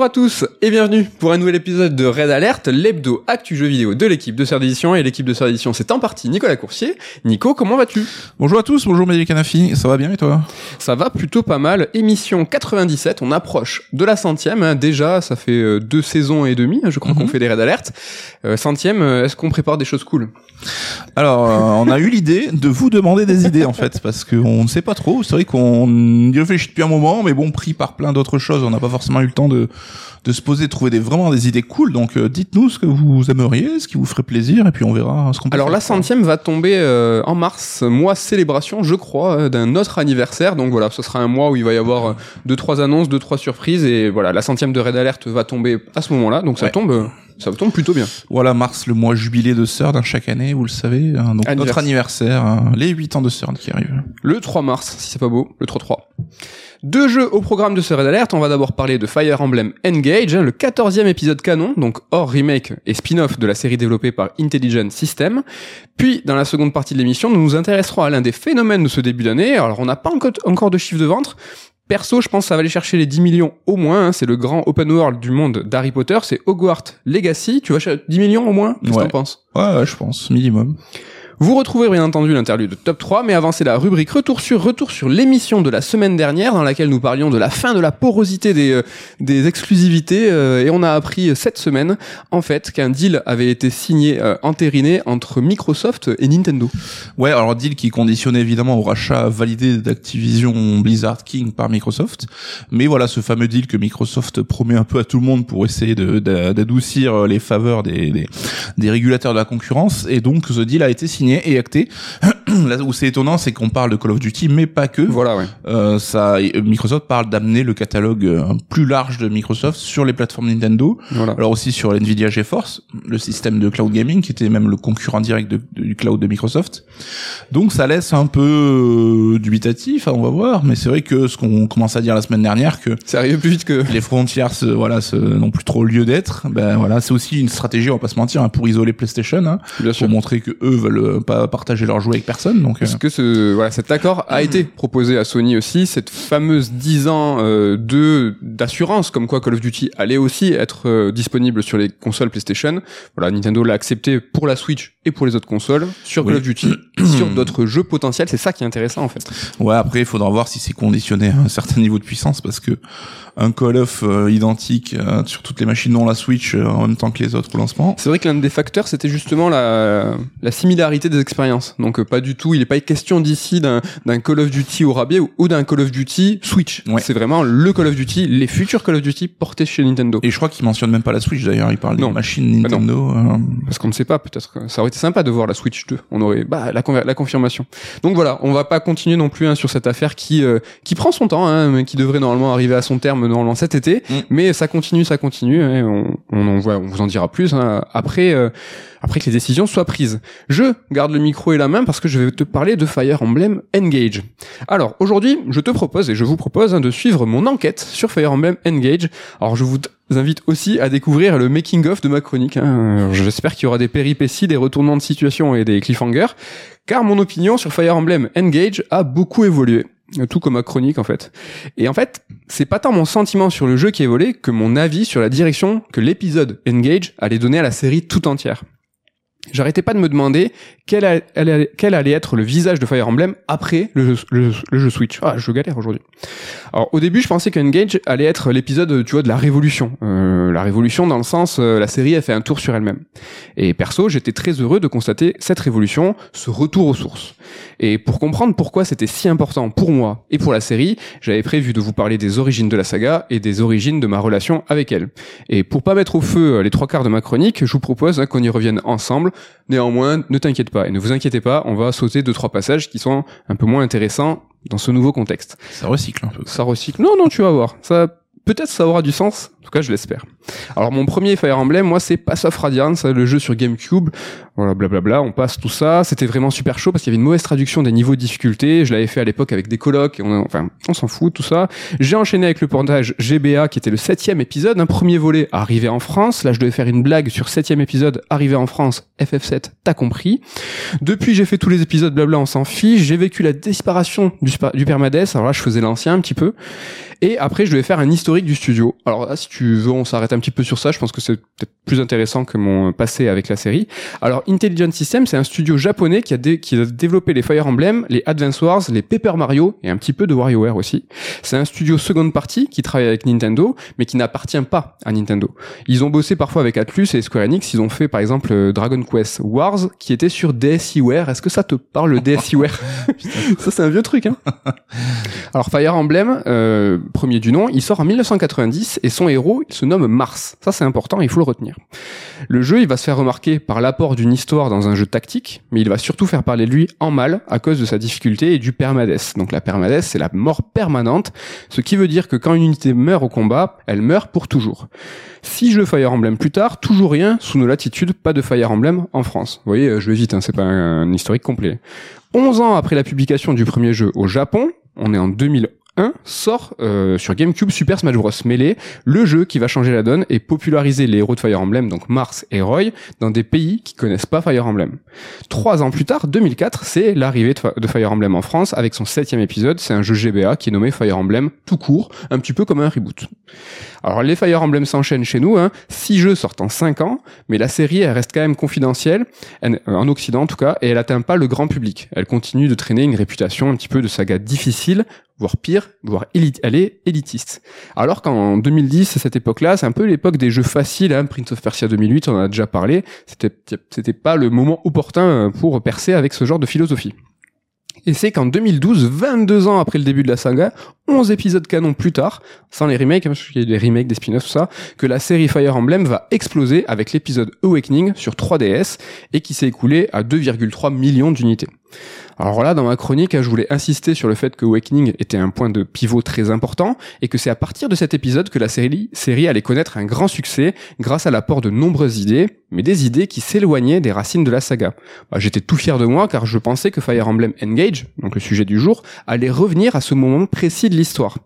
Bonjour à tous et bienvenue pour un nouvel épisode de Red Alert, l'hebdo actu jeu vidéo de l'équipe de Sœur d'édition. Et l'équipe de Sœur d'édition, c'est en partie Nicolas Coursier. Nico, comment vas-tu? Bonjour à tous, bonjour Mélie Canafi, ça va bien et toi? Ça va plutôt pas mal. Émission 97, on approche de la centième. hein. Déjà, ça fait euh, deux saisons et demie, je crois Mhm. qu'on fait des Red Alert. Euh, centième, euh, est-ce qu'on prépare des choses cool? Alors, euh, on a eu l'idée de vous demander des idées en fait, parce qu'on ne sait pas trop. C'est vrai qu'on y réfléchit depuis un moment, mais bon, pris par plein d'autres choses, on n'a pas forcément eu le temps de de se poser, de trouver des, vraiment des idées cool. Donc, euh, dites-nous ce que vous aimeriez, ce qui vous ferait plaisir, et puis on verra ce qu'on peut Alors faire. la centième va tomber euh, en mars, mois célébration, je crois, euh, d'un autre anniversaire. Donc voilà, ce sera un mois où il va y avoir deux trois annonces, deux trois surprises, et voilà, la centième de Red Alert va tomber à ce moment-là. Donc ça Ouais. tombe, ça tombe plutôt bien. Voilà, mars, le mois jubilé de Third, hein, chaque année, vous le savez. hein, donc, notre Anniversaire. hein, les 8 ans de Third qui arrivent. Le 3 mars, si c'est pas beau, le 3-3. Deux jeux au programme de ce Red Alert. On va d'abord parler de Fire Emblem Engage, hein, le 14e épisode canon, donc hors remake et spin-off de la série développée par Intelligent System. Puis, dans la seconde partie de l'émission, nous nous intéresserons à l'un des phénomènes de ce début d'année. Alors, on n'a pas encore- de chiffre de vente. Perso, je pense que ça va aller chercher les 10 millions au moins. hein. C'est le grand open world du monde d'Harry Potter. C'est Hogwarts Legacy. Tu vas chercher 10 millions au moins? Qu'est-ce que Ouais. t'en penses? Ouais, ouais, je pense, minimum. Vous retrouvez bien entendu l'interlude de Top 3, mais avant c'est la rubrique Retour sur Retour sur l'émission de la semaine dernière dans laquelle nous parlions de la fin de la porosité des, euh, des exclusivités euh, et on a appris cette semaine en fait qu'un deal avait été signé, euh, entériné entre Microsoft et Nintendo. Ouais, alors deal qui est conditionné évidemment au rachat validé d'Activision Blizzard King par Microsoft. Mais voilà, ce fameux deal que Microsoft promet un peu à tout le monde pour essayer d'adoucir euh, les faveurs des, des, des régulateurs de la concurrence. Et donc ce deal a été signé et acté. Là où c'est étonnant, c'est qu'on parle de Call of Duty, mais pas que. Voilà, ouais. Euh, ça, Microsoft parle d'amener le catalogue euh, plus large de Microsoft sur les plateformes Nintendo. Voilà. Alors aussi sur Nvidia GeForce, le système de cloud gaming qui était même le concurrent direct de- du cloud de Microsoft. Donc ça laisse un peu euh, dubitatif, hein, on va voir, mais c'est vrai que ce qu'on commence à dire la semaine dernière que C'est arrivé plus vite que... les frontières se, voilà, se, n'ont plus trop lieu d'être, ben voilà, c'est aussi une stratégie, on va pas se mentir, hein, pour isoler PlayStation, hein, pour montrer que eux veulent euh, pas partager leurs jouets avec personne. Donc euh, que ce, voilà, cet accord a été proposé à Sony aussi, cette fameuse 10 ans euh, de d'assurance, comme quoi Call of Duty allait aussi être euh, disponible sur les consoles PlayStation? Voilà, Nintendo l'a accepté pour la Switch et pour les autres consoles, sur Call Oui. of Duty, sur d'autres jeux potentiels. C'est ça qui est intéressant en fait. Ouais, après, il faudra voir si c'est conditionné à un certain niveau de puissance, parce que un Call of euh, identique euh, sur toutes les machines, dont la Switch, euh, en même temps que les autres au lancement. C'est vrai que l'un des facteurs, c'était justement la, la similarité des expériences. Donc euh, pas du tout, il n'est pas question d'ici d'un d'un Call of Duty au rabais ou, ou d'un Call of Duty Switch. Ouais. C'est vraiment le Call of Duty, les futurs Call of Duty portés chez Nintendo. Et je crois qu'il mentionne même pas la Switch d'ailleurs, il parle Non. des machines Bah non. Nintendo. euh, Parce qu'on ne sait pas, peut-être que ça aurait été sympa de voir la Switch 2. On aurait bah, la, confirmation. Donc voilà, on va pas continuer non plus hein, sur cette affaire qui euh, qui prend son temps, hein, mais qui devrait normalement arriver à son terme normalement cet été. Mm. Mais ça continue, ça continue. hein, on, on, en voit- on vous en dira plus hein, après euh, après que les décisions soient prises. Je garde le micro et la main parce que je vais te parler de Fire Emblem Engage. Alors aujourd'hui, je te propose et je vous propose hein, de suivre mon enquête sur Fire Emblem Engage. Alors je vous invite aussi à découvrir le making of de ma chronique. hein. J'espère qu'il y aura des péripéties, des retournements de situation et des cliffhangers, car mon opinion sur Fire Emblem Engage a beaucoup évolué. Tout comme ma chronique en fait. Et en fait, c'est pas tant mon sentiment sur le jeu qui a évolué que mon avis sur la direction que l'épisode Engage allait donner à la série tout entière. J'arrêtais pas de me demander quel, allait- être le visage de Fire Emblem après le jeu, le- le jeu Switch. Ah, je galère aujourd'hui. Alors au début, je pensais qu'Engage allait être l'épisode, tu vois, de la révolution. Euh, la révolution dans le sens, euh, la série a fait un tour sur elle-même. Et perso, j'étais très heureux de constater cette révolution, ce retour aux sources. Et pour comprendre pourquoi c'était si important pour moi et pour la série, j'avais prévu de vous parler des origines de la saga et des origines de ma relation avec elle. Et pour pas mettre au feu euh, les trois quarts de ma chronique, je vous propose hein, qu'on y revienne ensemble. Néanmoins, ne t'inquiète pas et ne vous inquiétez pas, on va sauter deux trois passages qui sont un peu moins intéressants dans ce nouveau contexte. Ça recycle un peu. Ça recycle. Non, non, tu vas voir. Ça, peut-être ça aura du sens. En tout cas, je l'espère. Alors, mon premier Fire Emblem, moi, c'est Pass of Radiance, le jeu sur GameCube. Voilà, blablabla, on passe tout ça. C'était vraiment super chaud parce qu'il y avait une mauvaise traduction des niveaux de difficulté. Je l'avais fait à l'époque avec des colocs. On, enfin, on s'en fout, tout ça. J'ai enchaîné avec le portage GBA, qui était le septième épisode, un premier volet arrivé en France. Là, je devais faire une blague sur septième épisode arrivé en France. FF7, t'as compris. Depuis, j'ai fait tous les épisodes blabla, on s'en fiche. J'ai vécu la disparition du, du permades. Alors là, je faisais l'ancien un petit peu. Et après, je devais faire un historique du studio. Alors, si tu veux, on s'arrête un petit peu sur ça. Je pense que c'est peut-être plus intéressant que mon passé avec la série. Alors, Intelligent System, c'est un studio japonais qui a, qui a développé les Fire Emblem, les Advance Wars, les Paper Mario et un petit peu de WarioWare aussi. C'est un studio seconde partie qui travaille avec Nintendo, mais qui n'appartient pas à Nintendo. Ils ont bossé parfois avec Atlus et Square Enix. Ils ont fait, par exemple, euh, Dragon Quest Wars, qui était sur DSiWare. Est-ce que ça te parle, le DSiWare Ça, c'est un vieux truc, hein Alors, Fire Emblem, euh, premier du nom, il sort en 1990 et son héros, il se nomme Mars. Ça, c'est important, il faut le retenir. Le jeu, il va se faire remarquer par l'apport d'une histoire dans un jeu tactique, mais il va surtout faire parler de lui en mal à cause de sa difficulté et du permades. Donc la permades, c'est la mort permanente, ce qui veut dire que quand une unité meurt au combat, elle meurt pour toujours. Si jeux Fire Emblem plus tard, toujours rien sous nos latitudes, pas de Fire Emblem en France. Vous voyez, je vais vite, hein, c'est pas un, historique complet. 11 ans après la publication du premier jeu au Japon, on est en 2011, sort euh, sur GameCube Super Smash Bros Melee, le jeu qui va changer la donne et populariser les héros de Fire Emblem, donc Mars et Roy, dans des pays qui connaissent pas Fire Emblem. Trois ans plus tard, 2004, c'est l'arrivée de, Fire Emblem en France avec son septième épisode. C'est un jeu GBA qui est nommé Fire Emblem tout court, un petit peu comme un reboot. Alors les Fire Emblem s'enchaînent chez nous, hein. six jeux sortent en cinq ans, mais la série elle reste quand même confidentielle, en Occident en tout cas, et elle atteint pas le grand public. Elle continue de traîner une réputation un petit peu de saga difficile, voire pire, voire élite, elle est élitiste. Alors qu'en 2010, cette époque-là, c'est un peu l'époque des jeux faciles, hein, Prince of Persia 2008, on en a déjà parlé, c'était, c'était pas le moment opportun pour percer avec ce genre de philosophie. Et c'est qu'en 2012, 22 ans après le début de la saga, 11 épisodes canon plus tard, sans les remakes, hein, parce qu'il y a des remakes, des spin-offs, tout ça, que la série Fire Emblem va exploser avec l'épisode Awakening sur 3DS et qui s'est écoulé à 2,3 millions d'unités. Alors là, dans ma chronique, je voulais insister sur le fait que Awakening était un point de pivot très important et que c'est à partir de cet épisode que la série, série allait connaître un grand succès grâce à l'apport de nombreuses idées, mais des idées qui s'éloignaient des racines de la saga. Bah, j'étais tout fier de moi car je pensais que Fire Emblem Engage, donc le sujet du jour, allait revenir à ce moment précis de l'histoire.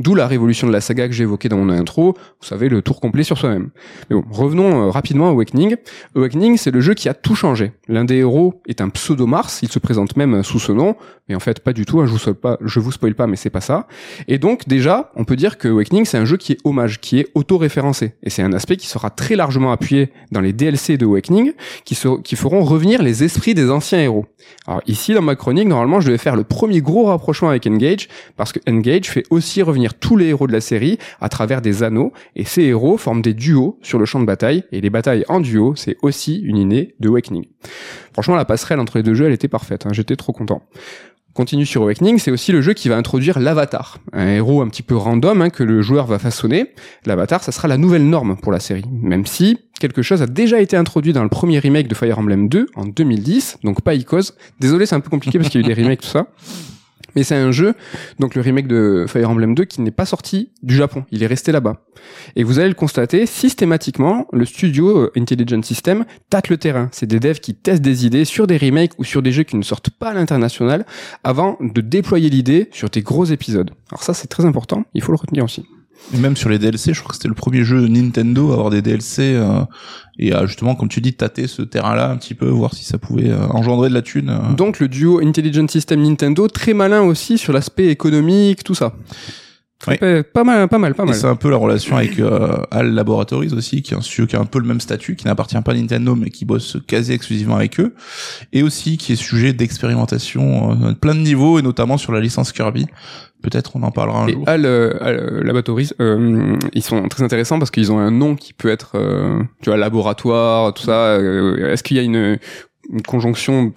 D'où la révolution de la saga que j'ai évoquée dans mon intro, vous savez, le tour complet sur soi-même. Mais bon, revenons euh, rapidement à Awakening. Awakening, c'est le jeu qui a tout changé. L'un des héros est un pseudo-Mars, il se présente même sous ce nom, mais en fait pas du tout, hein, je vous pas, vous spoil pas, mais c'est pas ça. Et donc déjà, on peut dire que Awakening, c'est un jeu qui est hommage, qui est auto-référencé. Et c'est un aspect qui sera très largement appuyé dans les DLC de Awakening, qui, qui feront revenir les esprits des anciens héros. Alors ici, dans ma chronique, normalement, je devais faire le premier gros rapprochement avec Engage, parce que Engage fait aussi revenir tous les héros de la série à travers des anneaux, et ces héros forment des duos sur le champ de bataille, et les batailles en duo, c'est aussi une innée de Awakening. Franchement, la passerelle entre les deux jeux, elle était parfaite, hein, j'étais trop content continue sur Awakening, c'est aussi le jeu qui va introduire l'avatar, un héros un petit peu random hein, que le joueur va façonner. L'avatar, ça sera la nouvelle norme pour la série, même si quelque chose a déjà été introduit dans le premier remake de Fire Emblem 2 en 2010, donc pas Icos. Désolé, c'est un peu compliqué parce qu'il y a eu des remakes tout ça. Mais c'est un jeu, donc le remake de Fire Emblem 2, qui n'est pas sorti du Japon. Il est resté là-bas. Et vous allez le constater, systématiquement, le studio euh, Intelligent System tâte le terrain. C'est des devs qui testent des idées sur des remakes ou sur des jeux qui ne sortent pas à l'international avant de déployer l'idée sur des gros épisodes. Alors ça, c'est très important. Il faut le retenir aussi. Même sur les DLC, je crois que c'était le premier jeu Nintendo à avoir des DLC euh, et à justement, comme tu dis, tâter ce terrain-là un petit peu, voir si ça pouvait euh, engendrer de la thune. Euh. Donc le duo Intelligent System Nintendo, très malin aussi sur l'aspect économique, tout ça. Pas mal, pas mal, pas mal. C'est un peu la relation avec euh, Al Laboratories aussi, qui est un studio qui a un peu le même statut, qui n'appartient pas à Nintendo, mais qui bosse quasi exclusivement avec eux, et aussi qui est sujet d'expérimentation euh, plein de niveaux, et notamment sur la licence Kirby. Peut-être on en parlera un et jour. Al, euh, Laboratories, euh, ils sont très intéressants parce qu'ils ont un nom qui peut être, tu vois, laboratoire, tout ça. Est-ce qu'il y a une une conjonction,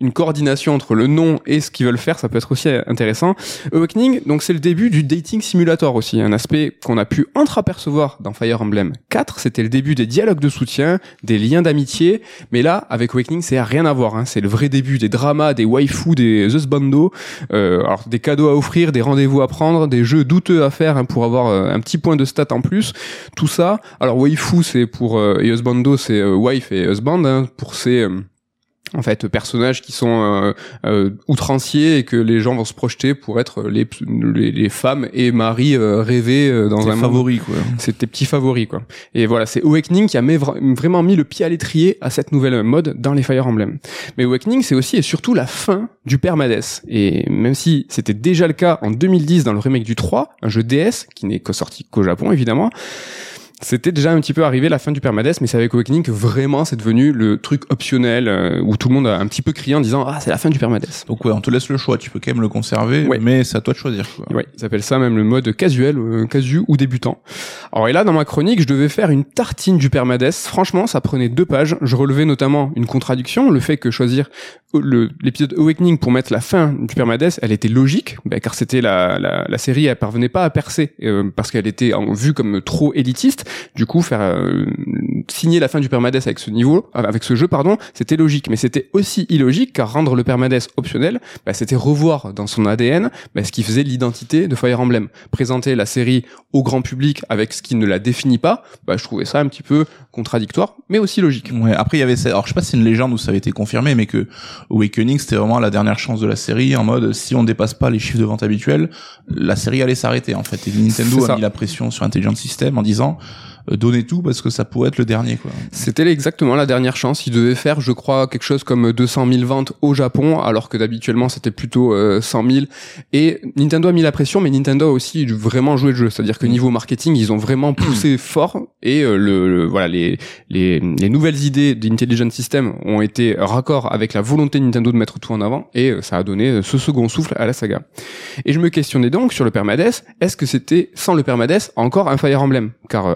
une coordination entre le nom et ce qu'ils veulent faire, ça peut être aussi intéressant. Awakening, donc c'est le début du dating simulator aussi, un aspect qu'on a pu entreapercevoir dans Fire Emblem 4, c'était le début des dialogues de soutien, des liens d'amitié, mais là, avec Awakening, c'est rien à voir, hein. c'est le vrai début des dramas, des waifus, des husbandos, euh, alors des cadeaux à offrir, des rendez-vous à prendre, des jeux douteux à faire hein, pour avoir euh, un petit point de stat en plus, tout ça. Alors waifu, c'est pour, euh, et husbando, c'est euh, wife et husband, hein, pour ces en fait personnages qui sont euh, euh, outranciers et que les gens vont se projeter pour être les les, les femmes et maris euh, rêvés euh, dans un monde favoris, quoi. c'est tes petits favoris quoi. Et voilà, c'est Awakening qui a mis vraiment mis le pied à l'étrier à cette nouvelle mode dans les Fire Emblem. Mais Awakening, c'est aussi et surtout la fin du permades. Et même si c'était déjà le cas en 2010 dans le remake du 3, un jeu DS qui n'est que sorti qu'au Japon évidemment, c'était déjà un petit peu arrivé la fin du permades, mais c'est avec Awakening que vraiment c'est devenu le truc optionnel euh, où tout le monde a un petit peu crié en disant ah c'est la fin du permades. Donc ouais, on te laisse le choix. Tu peux quand même le conserver, Ouais. mais c'est à toi de choisir. Quoi. Ouais, ils appellent ça même le mode casuel, euh, casu ou débutant. Alors et là, dans ma chronique, je devais faire une tartine du permades. Franchement, ça prenait deux pages. Je relevais notamment une contradiction, le fait que choisir le- l'épisode Awakening pour mettre la fin du permades, elle était logique, ben, car c'était la, la, la série, elle parvenait pas à percer euh, parce qu'elle était en, vue comme trop élitiste. Du coup, faire euh, signer la fin du permades avec ce niveau, avec ce jeu, pardon, c'était logique, mais c'était aussi illogique car rendre le permades optionnel, ben, c'était revoir dans son ADN ben, ce qui faisait l'identité de Fire Emblem. Présenter la série au grand public avec ce qui ne la définit pas, ben, je trouvais ça un petit peu contradictoire, mais aussi logique. Ouais, après il y avait ça. Alors je sais pas si c'est une légende ou ça avait été confirmé, mais que Awakening c'était vraiment la dernière chance de la série en mode si on dépasse pas les chiffres de vente habituels, la série allait s'arrêter en fait. Et Nintendo a mis la pression sur Intelligent System en disant euh, donnez tout parce que ça pourrait être le dernier quoi. C'était exactement la dernière chance. Ils devaient faire, je crois, quelque chose comme 200 000 ventes au Japon, alors que d'habituellement c'était plutôt euh, 100 000. Et Nintendo a mis la pression, mais Nintendo a aussi vraiment joué le jeu. C'est-à-dire que niveau marketing, ils ont vraiment poussé fort. Et euh, le, le- voilà, les, les, les nouvelles idées d'Intelligent System ont été raccord avec la volonté de Nintendo de mettre tout en avant, et euh, ça a donné euh, ce second souffle à la saga. Et je me questionnais donc sur le permades, est-ce que c'était sans le permades encore un Fire Emblem? Car euh,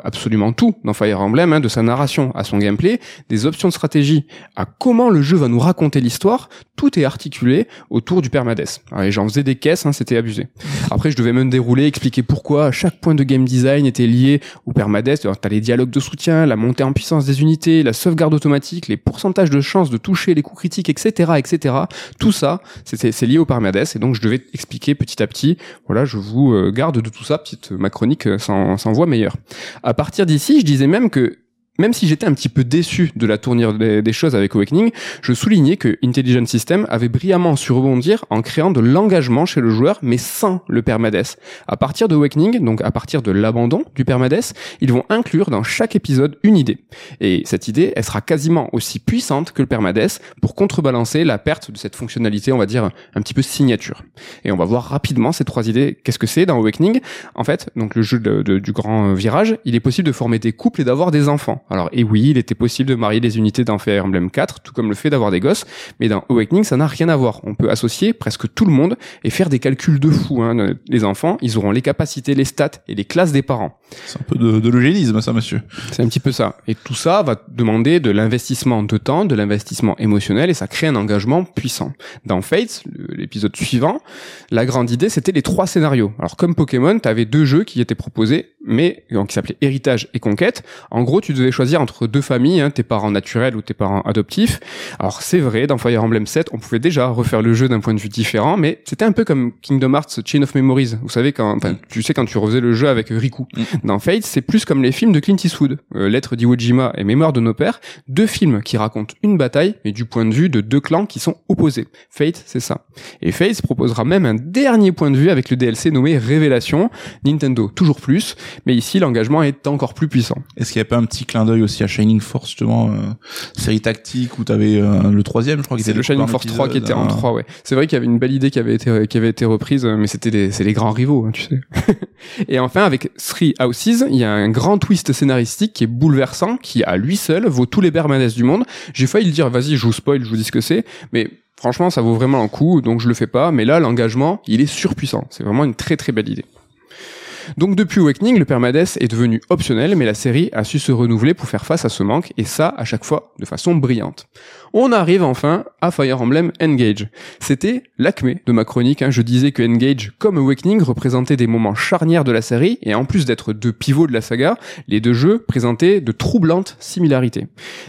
tout dans Fire Emblem, hein, de sa narration à son gameplay, des options de stratégie à comment le jeu va nous raconter l'histoire, tout est articulé autour du permades. Et j'en faisais des caisses, hein, c'était abusé. Après, je devais même dérouler, expliquer pourquoi chaque point de game design était lié au permades. Alors, T'as les dialogues de soutien, la montée en puissance des unités, la sauvegarde automatique, les pourcentages de chances de toucher les coups critiques, etc., etc. Tout ça, c'est lié au permades. Et donc, je devais expliquer petit à petit. Voilà, je vous euh, garde de tout ça, petite ma chronique euh, s'en voit meilleure. À partir d'ici, je disais même que même si j'étais un petit peu déçu de la tournure des, choses avec Awakening, je soulignais que Intelligent System avait brillamment su rebondir en créant de l'engagement chez le joueur, mais sans le permades. À partir de Awakening, donc à partir de l'abandon du permades, ils vont inclure dans chaque épisode une idée. Et cette idée, elle sera quasiment aussi puissante que le permades pour contrebalancer la perte de cette fonctionnalité, on va dire, un petit peu signature. Et on va voir rapidement ces trois idées. Qu'est-ce que c'est dans Awakening? En fait, donc le jeu du grand virage, il est possible de former des couples et d'avoir des enfants. Alors, et oui, il était possible de marier des unités dans Fire Emblem 4, tout comme le fait d'avoir des gosses, mais dans Awakening, ça n'a rien à voir. On peut associer presque tout le monde et faire des calculs de fou. Hein. Les enfants, ils auront les capacités, les stats et les classes des parents. C'est un peu de, de l'eugénisme ça monsieur. C'est un petit peu ça. Et tout ça va demander de l'investissement de temps, de l'investissement émotionnel, et ça crée un engagement puissant. Dans Fates, l'épisode suivant, la grande idée, c'était les trois scénarios. Alors comme Pokémon, tu avais deux jeux qui étaient proposés, mais donc, qui s'appelaient Héritage et Conquête. En gros, tu devais choisir entre deux familles, hein, tes parents naturels ou tes parents adoptifs. Alors c'est vrai, dans Fire Emblem 7, on pouvait déjà refaire le jeu d'un point de vue différent, mais c'était un peu comme Kingdom Hearts Chain of Memories. Vous savez quand, enfin, tu sais quand tu refaisais le jeu avec Riku. Dans Fate, c'est plus comme les films de Clint Eastwood, euh, Lettre d'Iwo Jima et Mémoire de nos pères, deux films qui racontent une bataille, mais du point de vue de deux clans qui sont opposés. Fate, c'est ça. Et Fate proposera même un dernier point de vue avec le DLC nommé Révélation, Nintendo toujours plus, mais ici l'engagement est encore plus puissant. Est-ce qu'il y a pas un petit clin d'œil aussi à Shining Force justement, euh, série tactique où t'avais euh, le troisième, je crois. C'est était le Shining Force 3 qui était en euh, 3, ouais. C'est vrai qu'il y avait une belle idée qui avait été, qui avait été reprise, euh, mais c'était des, c'est les grands rivaux, hein, tu sais. Et enfin, avec Three Houses, il y a un grand twist scénaristique qui est bouleversant, qui à lui seul vaut tous les permanences du monde. J'ai failli le dire, vas-y, je vous spoil, je vous dis ce que c'est, mais franchement, ça vaut vraiment un coup, donc je le fais pas. Mais là, l'engagement, il est surpuissant. C'est vraiment une très très belle idée. Donc depuis Awakening, le permades est devenu optionnel, mais la série a su se renouveler pour faire face à ce manque, et ça à chaque fois de façon brillante. On arrive enfin à Fire Emblem Engage. C'était l'acmé de ma chronique, hein. je disais que Engage, comme Awakening, représentait des moments charnières de la série, et en plus d'être deux pivots de la saga, les deux jeux présentaient de troublantes similarités.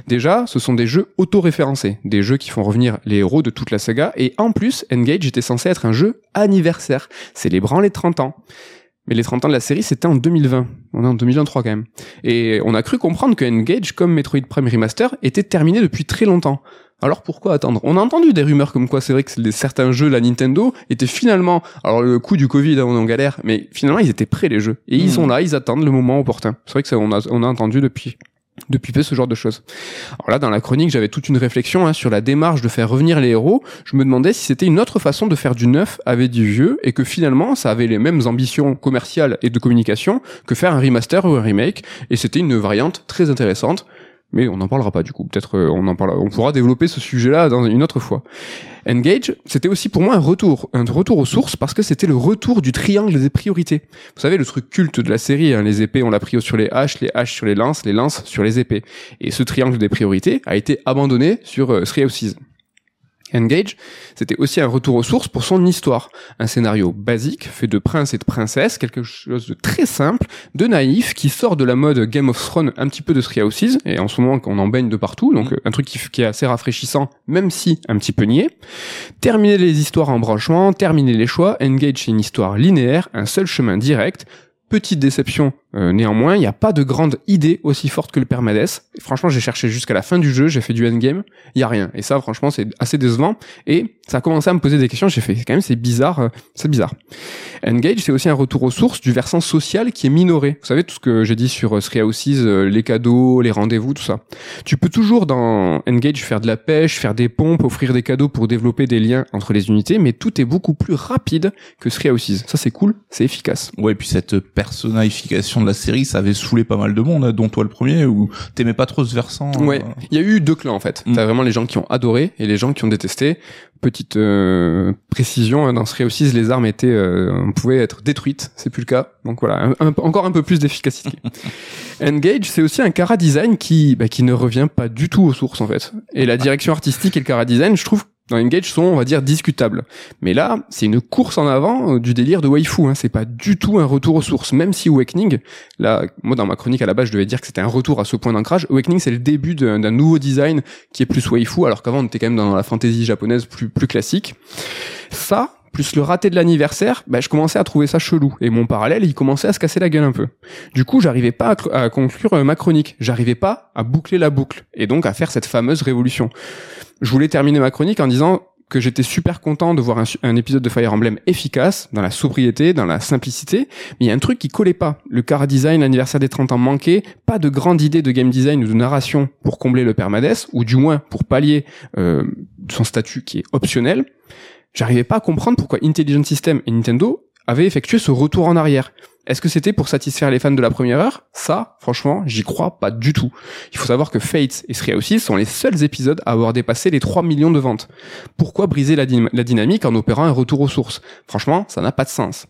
Déjà, ce sont des jeux auto-référencés, des jeux qui font revenir les héros de toute la saga, et en plus, Engage était censé être un jeu anniversaire, célébrant les 30 ans. Mais les 30 ans de la série, c'était en 2020. On est en 2023 quand même. Et on a cru comprendre que Engage, comme Metroid Prime Remaster, était terminé depuis très longtemps. Alors pourquoi attendre? On a entendu des rumeurs comme quoi c'est vrai que certains jeux, la Nintendo, étaient finalement, alors le coup du Covid, hein, on est en galère, mais finalement ils étaient prêts les jeux. Et ils Hmm. sont là, ils attendent le moment opportun. C'est vrai que ça, on a, on a entendu depuis depuis peu ce genre de choses. Alors là, dans la chronique, j'avais toute une réflexion hein, sur la démarche de faire revenir les héros. Je me demandais si c'était une autre façon de faire du neuf avec du vieux et que finalement, ça avait les mêmes ambitions commerciales et de communication que faire un remaster ou un remake. Et c'était une variante très intéressante. Mais on n'en parlera pas du coup. Peut-être euh, on en parlera. On pourra développer ce sujet-là une autre fois. Engage, c'était aussi pour moi un retour, un retour aux sources parce que c'était le retour du triangle des priorités. Vous savez le truc culte de la série, hein, les épées on l'a pris sur les haches, les haches sur les lances, les lances sur les épées. Et ce triangle des priorités a été abandonné sur euh, Three Houses. Engage, c'était aussi un retour aux sources pour son histoire. Un scénario basique, fait de princes et de princesses, quelque chose de très simple, de naïf, qui sort de la mode Game of Thrones, un petit peu de Three Houses, et en ce moment qu'on en baigne de partout, donc euh, un truc qui, qui est assez rafraîchissant, même si un petit peu niais. Terminer les histoires en branchement, terminer les choix, Engage c'est une histoire linéaire, un seul chemin direct, Petite déception euh, néanmoins, il n'y a pas de grande idée aussi forte que le permades. Franchement, j'ai cherché jusqu'à la fin du jeu, j'ai fait du endgame, il y a rien. Et ça, franchement, c'est assez décevant. Et ça a commencé à me poser des questions. J'ai fait, quand même, c'est bizarre, euh, c'est bizarre. Engage, c'est aussi un retour aux sources du versant social qui est minoré. Vous savez tout ce que j'ai dit sur euh, Three Houses, euh, les cadeaux, les rendez-vous, tout ça. Tu peux toujours dans Engage faire de la pêche, faire des pompes, offrir des cadeaux pour développer des liens entre les unités, mais tout est beaucoup plus rapide que Three Houses. Ça, c'est cool, c'est efficace. Ouais, et puis cette personnification de la série, ça avait saoulé pas mal de monde, hein, dont toi le premier, où t'aimais pas trop ce versant. euh, Ouais, il y a eu deux clans en fait. Mm. T'as vraiment les gens qui ont adoré et les gens qui ont détesté. Petite euh, précision, hein, dans ce Houses, les armes étaient, euh, pouvaient être détruites. C'est plus le cas. Donc voilà, un- un- encore un peu plus d'efficacité. Engage, c'est aussi un cara design qui, bah, qui ne revient pas du tout aux sources en fait. Et la direction artistique et le cara design, je trouve dans Engage sont, on va dire, discutables. Mais là, c'est une course en avant euh, du délire de waifu. Hein. C'est pas du tout un retour aux sources. Même si Awakening, là, moi dans ma chronique à la base, je devais dire que c'était un retour à ce point d'ancrage. Awakening, c'est le début d'un nouveau design qui est plus waifu, alors qu'avant on était quand même dans la fantasy japonaise plus plus classique. Ça, plus le raté de l'anniversaire, bah, je commençais à trouver ça chelou. Et mon parallèle, il commençait à se casser la gueule un peu. Du coup, j'arrivais pas à conclure euh, ma chronique. J'arrivais pas à boucler la boucle. Et donc à faire cette fameuse révolution. Je voulais terminer ma chronique en disant que j'étais super content de voir un, épisode de Fire Emblem efficace, dans la sobriété, dans la simplicité, mais il y a un truc qui collait pas. Le car design, l'anniversaire des 30 ans manquait, pas de grande idée de game design ou de narration pour combler le permades, ou du moins pour pallier euh, son statut qui est optionnel. J'arrivais pas à comprendre pourquoi Intelligent System et Nintendo avaient effectué ce retour en arrière. Est-ce que c'était pour satisfaire les fans de la première heure? Ça, franchement, j'y crois pas du tout. Il faut savoir que Fates et Three Houses sont les seuls épisodes à avoir dépassé les 3 millions de ventes. Pourquoi briser la, la dynamique en opérant un retour aux sources? Franchement, ça n'a pas de sens.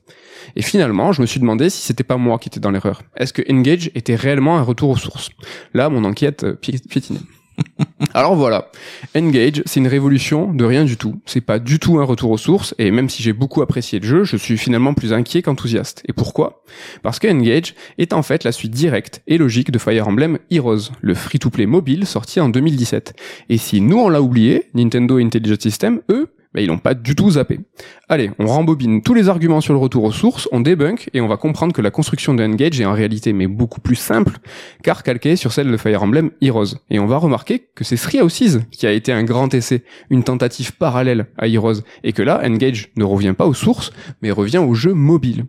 Et finalement, je me suis demandé si c'était pas moi qui étais dans l'erreur. Est-ce que Engage était réellement un retour aux sources? Là, mon enquête euh, pi- piétinait. Alors voilà, Engage, c'est une révolution de rien du tout. C'est pas du tout un retour aux sources, et même si j'ai beaucoup apprécié le jeu, je suis finalement plus inquiet qu'enthousiaste. Et pourquoi? Parce que Engage est en fait la suite directe et logique de Fire Emblem Heroes, le free-to-play mobile sorti en 2017. Et si nous on l'a oublié, Nintendo Intelligent System, eux, ils l'ont pas du tout zappé. Allez, on rembobine tous les arguments sur le retour aux sources, on débunk et on va comprendre que la construction de Engage est en réalité mais beaucoup plus simple car calquée sur celle de Fire Emblem Heroes. Et on va remarquer que c'est Three Houses qui a été un grand essai, une tentative parallèle à Heroes, et que là, Engage ne revient pas aux sources, mais revient au jeu mobile.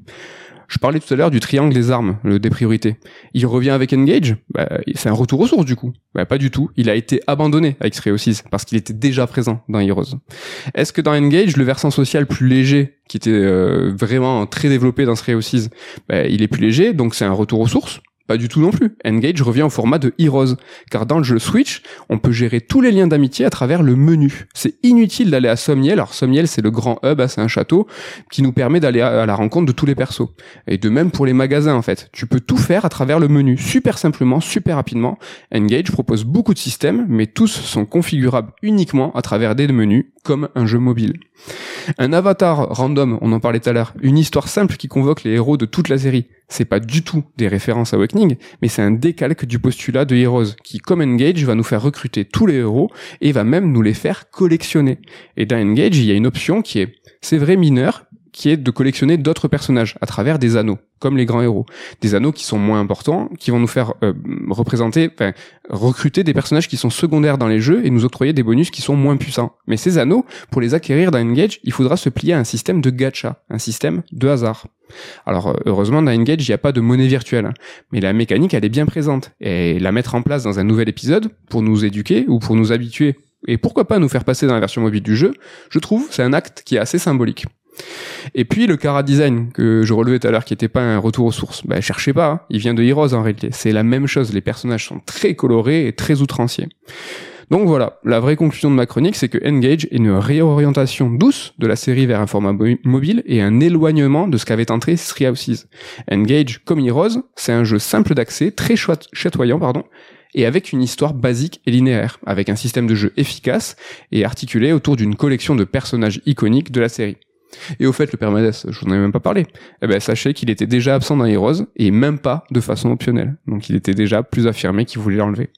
Je parlais tout à l'heure du triangle des armes, le des priorités. Il revient avec Engage bah, C'est un retour aux sources du coup. Bah, pas du tout. Il a été abandonné avec Three Houses parce qu'il était déjà présent dans Heroes. Est-ce que dans Engage, le versant social plus léger, qui était euh, vraiment très développé dans Three Houses, bah, il est plus léger, donc c'est un retour aux sources? Pas du tout non plus. Engage revient au format de Heroes, car dans le jeu Switch, on peut gérer tous les liens d'amitié à travers le menu. C'est inutile d'aller à Sommiel, alors Sommiel c'est le grand hub, hein, c'est un château, qui nous permet d'aller à à la rencontre de tous les persos. Et de même pour les magasins en fait. Tu peux tout faire à travers le menu, super simplement, super rapidement. Engage propose beaucoup de systèmes, mais tous sont configurables uniquement à travers des menus, comme un jeu mobile. Un avatar random, on en parlait tout à l'heure, une histoire simple qui convoque les héros de toute la série. C'est pas du tout des références à Awakening, mais c'est un décalque du postulat de Heroes, qui, comme Engage, va nous faire recruter tous les héros et va même nous les faire collectionner. Et dans Engage, il y a une option qui est, c'est vrai mineur, qui est de collectionner d'autres personnages à travers des anneaux, comme les grands héros. Des anneaux qui sont moins importants, qui vont nous faire euh, représenter, recruter des personnages qui sont secondaires dans les jeux et nous octroyer des bonus qui sont moins puissants. Mais ces anneaux, pour les acquérir dans Engage, il faudra se plier à un système de gacha, un système de hasard. Alors euh, heureusement dans Engage, il n'y a pas de monnaie virtuelle, mais la mécanique elle est bien présente et la mettre en place dans un nouvel épisode pour nous éduquer ou pour nous habituer et pourquoi pas nous faire passer dans la version mobile du jeu, je trouve c'est un acte qui est assez symbolique. Et puis le Cara Design que je relevais tout à l'heure qui était pas un retour aux sources, ben cherchez pas, hein. il vient de Heroes en réalité. C'est la même chose, les personnages sont très colorés et très outranciers. Donc voilà, la vraie conclusion de ma chronique, c'est que Engage est une réorientation douce de la série vers un format mobile et un éloignement de ce qu'avait tenté Three Houses. Engage, comme Heroes, c'est un jeu simple d'accès, très chatoyant, pardon, et avec une histoire basique et linéaire, avec un système de jeu efficace et articulé autour d'une collection de personnages iconiques de la série. Et au fait, le permadeath, je n'en ai même pas parlé. Eh ben, sachez qu'il était déjà absent dans Heroes, et même pas de façon optionnelle. Donc il était déjà plus affirmé qu'il voulait l'enlever.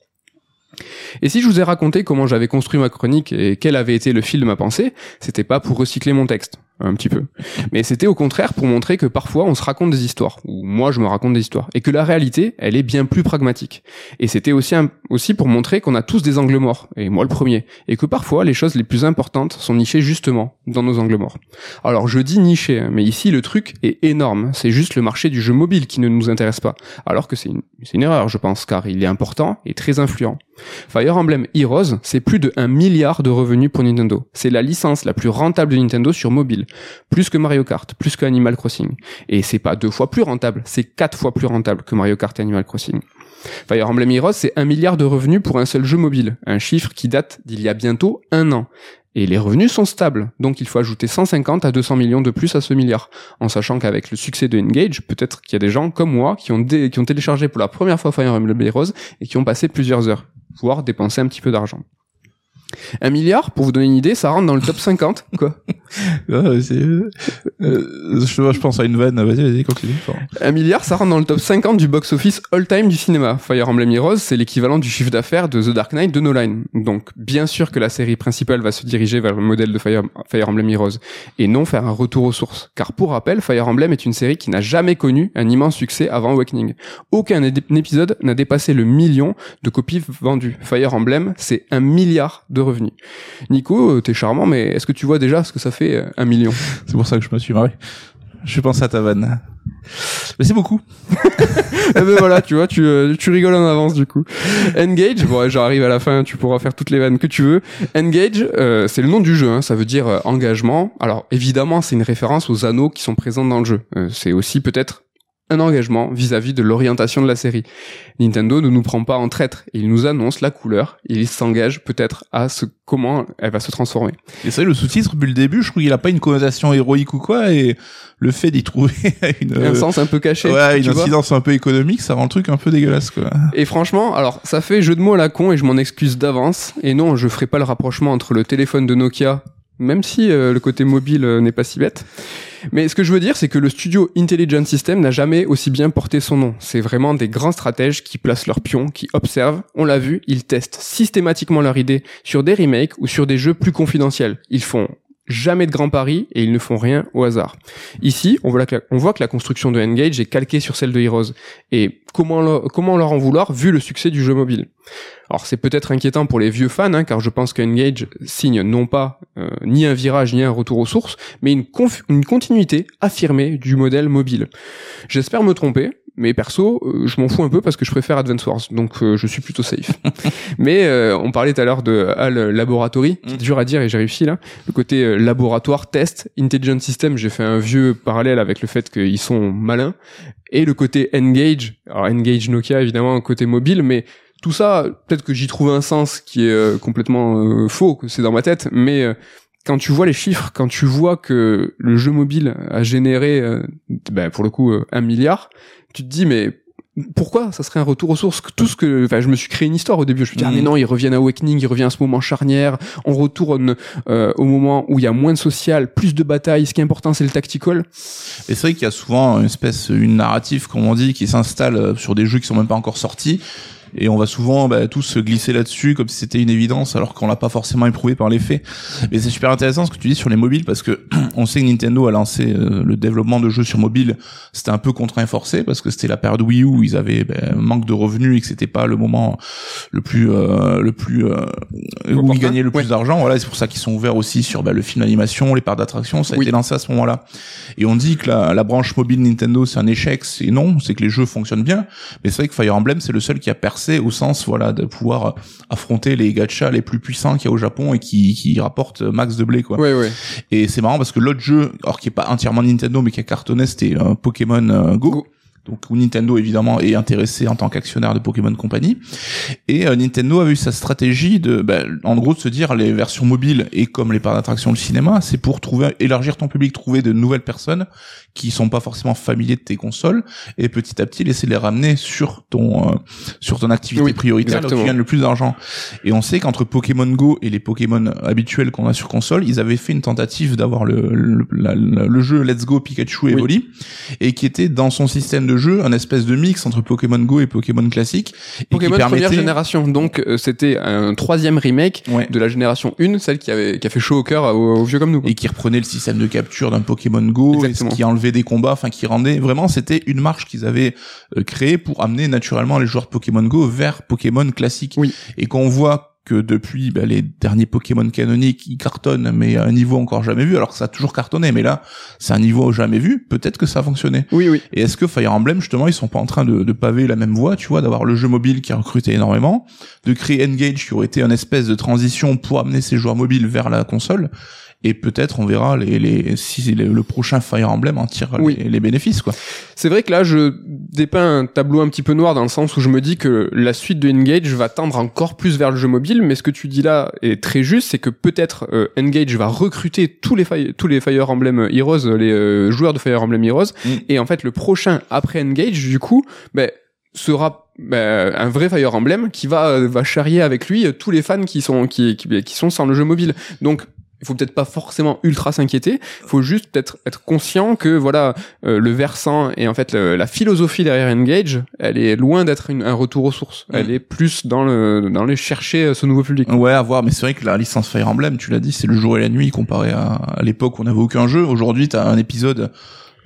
Et si je vous ai raconté comment j'avais construit ma chronique et quel avait été le fil de ma pensée, c'était pas pour recycler mon texte un petit peu. Mais c'était au contraire pour montrer que parfois on se raconte des histoires, ou moi je me raconte des histoires, et que la réalité, elle est bien plus pragmatique. Et c'était aussi, aussi pour montrer qu'on a tous des angles morts, et moi le premier, et que parfois les choses les plus importantes sont nichées justement dans nos angles morts. Alors je dis niché, hein, mais ici le truc est énorme, c'est juste le marché du jeu mobile qui ne nous intéresse pas, alors que c'est une, une erreur je pense, car il est important et très influent. Fire Emblem Heroes, c'est plus de 1 milliard de revenus pour Nintendo. C'est la licence la plus rentable de Nintendo sur mobile. Plus que Mario Kart, plus que Animal Crossing. Et c'est pas deux fois plus rentable, c'est quatre fois plus rentable que Mario Kart et Animal Crossing. Fire Emblem Heroes, c'est 1 milliard de revenus pour un seul jeu mobile. Un chiffre qui date d'il y a bientôt un an. Et les revenus sont stables, donc il faut ajouter 150 à 200 millions de plus à ce milliard. En sachant qu'avec le succès de Engage, peut-être qu'il y a des gens comme moi qui ont, téléchargé pour la première fois Fire Emblem Heroes et qui ont passé plusieurs heures pouvoir dépenser un petit peu d'argent. Un milliard, pour vous donner une idée, ça rentre dans le top 50. Quoi euh, je, pense à une vanne. Vas-y, vas-y, continue. Un milliard, ça rentre dans le top 50 du box-office all-time du cinéma. Fire Emblem Heroes, c'est l'équivalent du chiffre d'affaires de The Dark Knight de Nolan. Donc, bien sûr que la série principale va se diriger vers le modèle de Fire, Fire Emblem Heroes et non faire un retour aux sources. Car pour rappel, Fire Emblem est une série qui n'a jamais connu un immense succès avant Awakening. Aucun épisode n'a dépassé le million de copies vendues. Fire Emblem, c'est un milliard de revenus. Nico, euh, t'es charmant, mais est-ce que tu vois déjà ce que ça fait euh, un million? C'est pour ça que je me suis marré. Je pense à ta vanne. Mais c'est beaucoup. eh ben voilà, tu vois, tu, euh, tu rigoles en avance du coup. Engage, bon, j'arrive à la fin, tu pourras faire toutes les vannes que tu veux. Engage, c'est le nom du jeu, hein, ça veut dire engagement. Alors évidemment, c'est une référence aux anneaux qui sont présents dans le jeu. c'est aussi peut-être un engagement vis-à-vis de l'orientation de la série. Nintendo ne nous prend pas en traître, il nous annonce la couleur, il s'engage peut-être à ce comment elle va se transformer. Et c'est le sous-titre depuis le début, je trouve qu'il a pas une connotation héroïque ou quoi, et le fait d'y trouver une, un sens un peu caché, ouais, une incidence un peu économique, ça rend le truc un peu dégueulasse quoi. Et franchement, alors ça fait jeu de mots à la con et je m'en excuse d'avance. Et non, je ferai pas le rapprochement entre le téléphone de Nokia même si euh, le côté mobile euh, n'est pas si bête. Mais ce que je veux dire, c'est que le studio Intelligent System n'a jamais aussi bien porté son nom. C'est vraiment des grands stratèges qui placent leurs pions, qui observent, on l'a vu, ils testent systématiquement leur idée sur des remakes ou sur des jeux plus confidentiels. Ils font jamais de grands paris et ils ne font rien au hasard. Ici, on voit, que la, que construction de Engage est calquée sur celle de Heroes. Et comment, leur en vouloir vu le succès du jeu mobile? Alors c'est peut-être inquiétant pour les vieux fans, hein, car je pense qu'Engage signe non pas euh, ni un virage ni un retour aux sources, mais une, une continuité affirmée du modèle mobile. J'espère me tromper, mais perso, euh, je m'en fous un peu parce que je préfère Advance Wars, donc euh, je suis plutôt safe. mais euh, on parlait tout à l'heure de HAL Laboratory, c'est mm. dur à dire et j'ai réussi là. Le côté laboratoire, test, intelligent system, j'ai fait un vieux parallèle avec le fait qu'ils sont malins. Et le côté engage, alors engage Nokia évidemment côté mobile, mais tout ça, peut-être que j'y trouve un sens qui est complètement faux, que c'est dans ma tête, mais quand tu vois les chiffres, quand tu vois que le jeu mobile a généré, ben, pour le coup, un milliard, tu te dis mais pourquoi ça serait un retour aux sources tout ce que enfin je me suis créé une histoire au début. Je me dis ah mais mm. non ils reviennent à Awakening ils reviennent à ce moment charnière. On retourne euh, au moment où il y a moins de social plus de batailles. Ce qui est important c'est le tactical. Et c'est vrai qu'il y a souvent une espèce une narrative comme on dit qui s'installe euh, sur des jeux qui sont même pas encore sortis et on va souvent bah, tous se glisser là-dessus comme si c'était une évidence alors qu'on l'a pas forcément éprouvé par les faits. Mais c'est super intéressant ce que tu dis sur les mobiles parce que on sait que Nintendo a lancé euh, le développement de jeux sur mobile, c'était un peu contraint et forcé parce que c'était la période Wii U où ils avaient ben, manque de revenus et que c'était pas le moment le plus euh, le plus euh, où ils gagnaient le plus d'argent. Voilà, c'est pour ça qu'ils sont ouverts aussi sur ben, le film d'animation, les parcs d'attraction, ça a été lancé à ce moment-là. Et on dit que la, la branche mobile Nintendo c'est un échec, c'est non, c'est que les jeux fonctionnent bien, mais c'est vrai que Fire Emblem c'est le seul qui a percé au sens voilà de pouvoir affronter les gachas les plus puissants qu'il y a au Japon et qui qui rapportent max de blé quoi. Ouais, ouais. Et c'est marrant parce que l'autre jeu, alors qui est pas entièrement Nintendo mais qui a cartonné, c'était un Pokémon euh, Go donc où Nintendo évidemment est intéressé en tant qu'actionnaire de Pokémon Company. Et euh, Nintendo a eu sa stratégie de bah, en gros de se dire les versions mobiles et comme les parcs d'attraction le cinéma c'est pour trouver élargir ton public trouver de nouvelles personnes qui sont pas forcément familiers de tes consoles et petit à petit laisser les ramener sur ton euh, sur ton activité prioritaire qui gagne le plus d'argent. Et on sait qu'entre Pokémon Go et les Pokémon habituels qu'on a sur console ils avaient fait une tentative d'avoir le le, le, jeu Let's Go Pikachu et oui. et qui était dans son système de jeu, un espèce de mix entre Pokémon Go et Pokémon classique. Pokémon première génération, donc euh, c'était un troisième remake de la génération 1, celle qui avait qui a fait chaud au cœur aux, vieux comme nous. Et qui reprenait le système de capture d'un Pokémon Go, et qui enlevait des combats, enfin qui rendait vraiment c'était une marche qu'ils avaient euh, créée pour amener naturellement les joueurs de Pokémon Go vers Pokémon classique. Oui. Et quand on voit que depuis bah, les derniers Pokémon canoniques ils cartonnent mais à un niveau encore jamais vu. Alors que ça a toujours cartonné mais là c'est un niveau jamais vu. Peut-être que ça a fonctionné. Oui oui. Et est-ce que Fire Emblem justement ils sont pas en train de, de paver la même voie tu vois d'avoir le jeu mobile qui a recruté énormément de créer Engage qui aurait été une espèce de transition pour amener ces joueurs mobiles vers la console et peut-être on verra les, les si le prochain Fire Emblem en tire les, bénéfices quoi. C'est vrai que là je dépeins un tableau un petit peu noir dans le sens où je me dis que la suite de Engage va tendre encore plus vers le jeu mobile, mais ce que tu dis là est très juste, c'est que peut-être euh, Engage va recruter tous les tous les Fire Emblem Heroes, les euh, joueurs de Fire Emblem Heroes, mm. et en fait le prochain après Engage du coup, ben sera ben, un vrai Fire Emblem qui va va charrier avec lui tous les fans qui sont qui, qui, qui sont sans le jeu mobile. Donc il faut peut-être pas forcément ultra s'inquiéter. Il faut juste peut-être être conscient que voilà euh, le versant et en fait la philosophie derrière Engage, elle est loin d'être un retour aux sources. Elle mm. est plus dans le dans les chercher euh, ce nouveau public. Ouais, à voir. Mais c'est vrai que la licence Fire Emblem, tu l'as dit, c'est le jour et la nuit comparé à, à l'époque où on n'avait aucun jeu. Aujourd'hui, t'as un épisode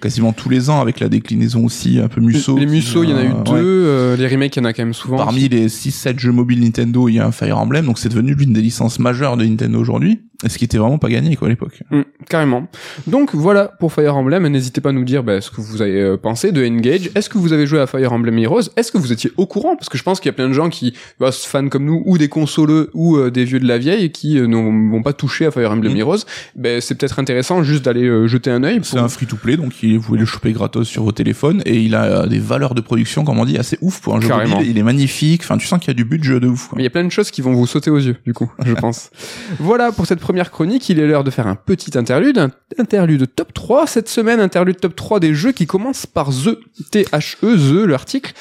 quasiment tous les ans avec la déclinaison aussi un peu Musso. Les Musso, il y en a eu deux, euh, les remakes, il y en a quand même souvent. Parmi les 6-7 jeux mobiles Nintendo, il y a un Fire Emblem, donc c'est devenu l'une des licences majeures de Nintendo aujourd'hui, ce qui était vraiment pas gagné quoi à l'époque. Mm, carrément. Donc voilà pour Fire Emblem, n'hésitez pas à nous dire bah, ce que vous avez euh, pensé de Engage. Est-ce que vous avez joué à Fire Emblem Heroes? Est-ce que vous étiez au courant? Parce que je pense qu'il y a plein de gens qui bah, fans comme nous, ou des consoleux, ou euh, des vieux de la vieille, qui ne vont pas toucher à Fire Emblem mm. Heroes. Ben c'est peut-être intéressant juste d'aller jeter un œil. C'est un free-to-play, donc vous pouvez le choper sur vos téléphones et il a euh, des valeurs de production, comme on dit, assez ouf pour un jeu mobile. Il est magnifique. Enfin, tu sens qu'il y a du budget de ouf. Il y a plein de choses qui vont vous sauter aux yeux, du coup, je pense. voilà pour cette première chronique. Il est l'heure de faire un petit interlude, un interlude top 3 cette semaine, interlude top 3 des jeux qui commencent par The, T-H-E, The, l'article.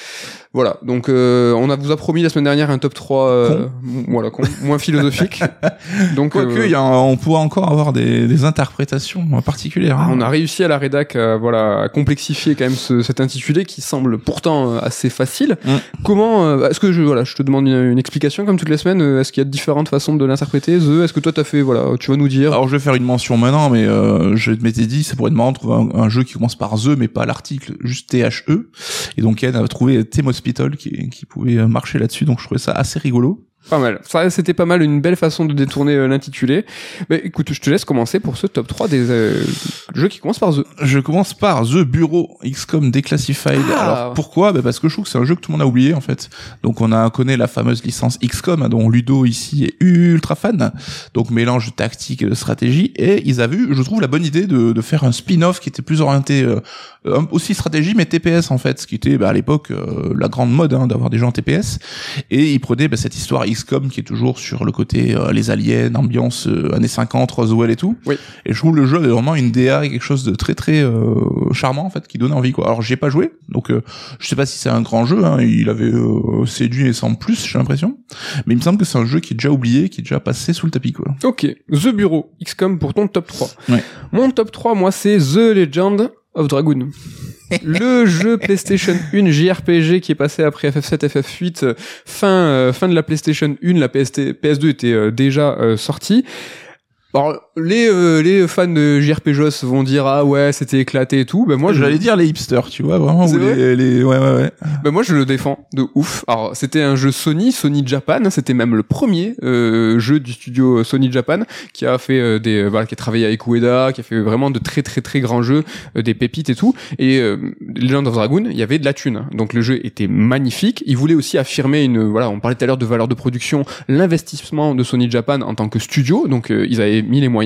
Voilà, donc euh, on a vous a promis la semaine dernière un top 3 euh, voilà, moins philosophique. donc quoique euh, y a, on pourra encore avoir des, des interprétations particulières. Hein. On a réussi à la rédac euh, voilà à complexifier quand même ce, cet intitulé qui semble pourtant assez facile. Mm. Comment est-ce que je voilà, je te demande une, explication comme toutes les semaines, est-ce qu'il y a différentes façons de l'interpréter? The Est-ce que toi t'as fait voilà, tu vas nous dire? Alors je vais faire une mention maintenant mais je m'étais dit ça pourrait être marrant de trouver un, jeu qui commence par The mais pas l'article, juste T H E et donc Ken a trouvé Qui, qui pouvait marcher là-dessus, donc je trouvais ça assez rigolo. Pas mal. Ça, c'était pas mal, une belle façon de détourner euh, l'intitulé. Mais écoute, je te laisse commencer pour ce top 3 des euh, jeux qui commencent par The. Je commence par The Bureau XCOM Declassified. Ah. Alors pourquoi? Bah Parce que je trouve que c'est un jeu que tout le monde a oublié en fait. Donc on a connaît la fameuse licence XCOM hein, dont Ludo ici est ultra fan. Donc mélange de tactique et de stratégie. Et ils avaient eu, je trouve, la bonne idée de, de faire un spin-off qui était plus orienté euh, aussi stratégie mais TPS en fait, ce qui était bah, à l'époque la grande mode hein, d'avoir des gens en TPS. Et ils prenaient bah, cette histoire XCOM qui est toujours sur le côté euh, les aliens, ambiance euh, années 50, Roswell et tout. Oui. Et je trouve le jeu est vraiment une DA et quelque chose de très très euh, charmant en fait qui donne envie quoi. Alors j'ai pas joué, donc je sais pas si c'est un grand jeu. Hein, il avait séduit et sans plus, j'ai l'impression. Mais il me semble que c'est un jeu qui est déjà oublié, qui est déjà passé sous le tapis quoi. Ok. The Bureau XCOM pour ton top 3. Ouais. Mon top 3 moi c'est The Legend of Dragoon. le jeu PlayStation 1 JRPG qui est passé après FF7, FF8, euh, fin euh, fin de la PlayStation 1, la PST, PS2 était euh, déjà sortie. Alors les euh, les fans de JRPGos vont dire ah ouais c'était éclaté et tout. Ben moi je j'allais dire les hipsters, tu vois, vraiment, les, les, ouais, ouais, ouais. Ben moi je le défends de ouf. Alors c'était un jeu Sony, Sony Japan, c'était même le premier euh, jeu du studio Sony Japan qui a fait euh, des euh, voilà qui a travaillé avec Ueda, qui a fait vraiment de très très très grands jeux, euh, des pépites et tout. Et euh, Legend of Dragoon, il y avait de la thune. Donc le jeu était magnifique. Il voulait aussi affirmer une voilà, on parlait tout à l'heure de valeur de production, l'investissement de Sony Japan en tant que studio. Donc euh, ils avaient mis les moyens.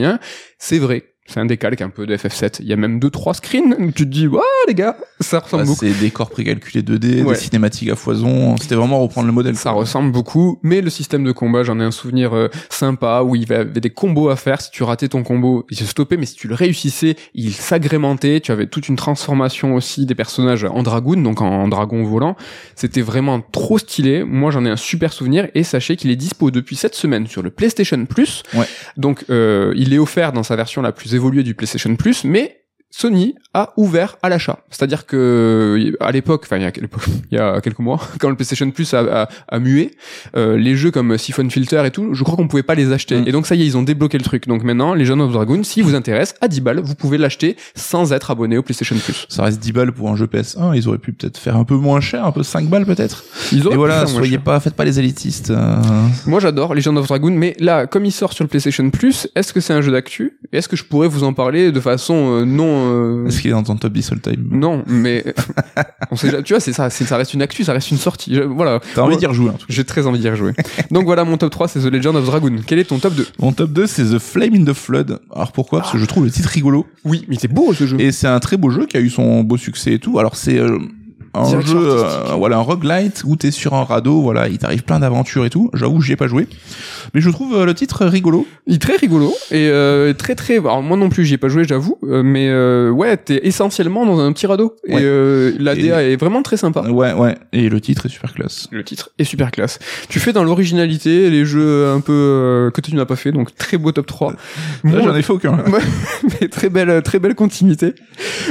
C'est vrai. C'est un décalque un peu de FF7. Il y a même deux trois screens où tu te dis, waouh les gars, ça ressemble Ah, beaucoup. c'est des décors précalculés 2D, Ouais. des cinématiques à foison. C'était vraiment reprendre le modèle. Ça ressemble beaucoup, mais le système de combat, j'en ai un souvenir euh, sympa où il y avait des combos à faire. Si tu ratais ton combo, il se stoppait, mais si tu le réussissais, il s'agrémentait. Tu avais toute une transformation aussi des personnages en dragoon, donc en, en dragon volant. C'était vraiment trop stylé. Moi, j'en ai un super souvenir et sachez qu'il est dispo depuis cette semaine sur le PlayStation Plus. Ouais. Donc, euh, il est offert dans sa version la plus évoluée du PlayStation Plus, mais Sony a ouvert à l'achat. C'est-à-dire que à l'époque, enfin il y a, l'époque- il y a quelques mois, quand le PlayStation Plus a, a, a mué, euh, les jeux comme Siphon Filter et tout, je crois qu'on pouvait pas les acheter. Mm. Et donc ça y est, ils ont débloqué le truc. Donc maintenant, les Legend of Dragoon, si vous intéresse, à 10 balles, vous pouvez l'acheter sans être abonné au PlayStation Plus. Ça reste 10 balles pour un jeu PS1. Ils auraient pu peut-être faire un peu moins cher, un peu 5 balles peut-être. Ils auraient Et voilà, soyez cher. pas, faites pas les élitistes. euh. Moi j'adore Legend of Dragoon, mais là, comme il sort sur le PlayStation Plus, est-ce que c'est un jeu d'actu? Est-ce que je pourrais vous en parler de façon euh, non euh, Est-ce qu'il est dans ton top 10 all time? Non, mais on sait tu vois, c'est ça, ça reste une actu, ça reste une sortie. Je- voilà. T'as envie d'y rejouer. J'ai très envie d'y rejouer. Donc voilà, mon top 3, c'est The Legend of Dragoon. Quel est ton top 2 Mon top 2, c'est The Flame in the Flood. Alors pourquoi? Parce que je trouve le titre rigolo. Oui, mais c'est beau ce jeu. Et c'est un très beau jeu qui a eu son beau succès et tout. Alors c'est euh, un jeu, euh, voilà, un roguelite où t'es sur un radeau, voilà, il t'arrive plein d'aventures et tout. J'avoue, j'y ai pas joué. Mais je trouve euh, le titre rigolo. Il est très rigolo et euh, très très. Alors moi non plus, j'y ai pas joué, j'avoue. euh, mais euh, ouais, t'es essentiellement dans un petit radeau et Ouais. euh, la Et- DA est vraiment très sympa. Ouais, ouais. Et le titre est super classe. Le titre est super classe. Tu fais dans l'originalité les jeux un peu euh, que tu n'as pas fait, donc très beau top 3. Là, Mon- j'en ai fait aucun. mais très belle, très belle continuité.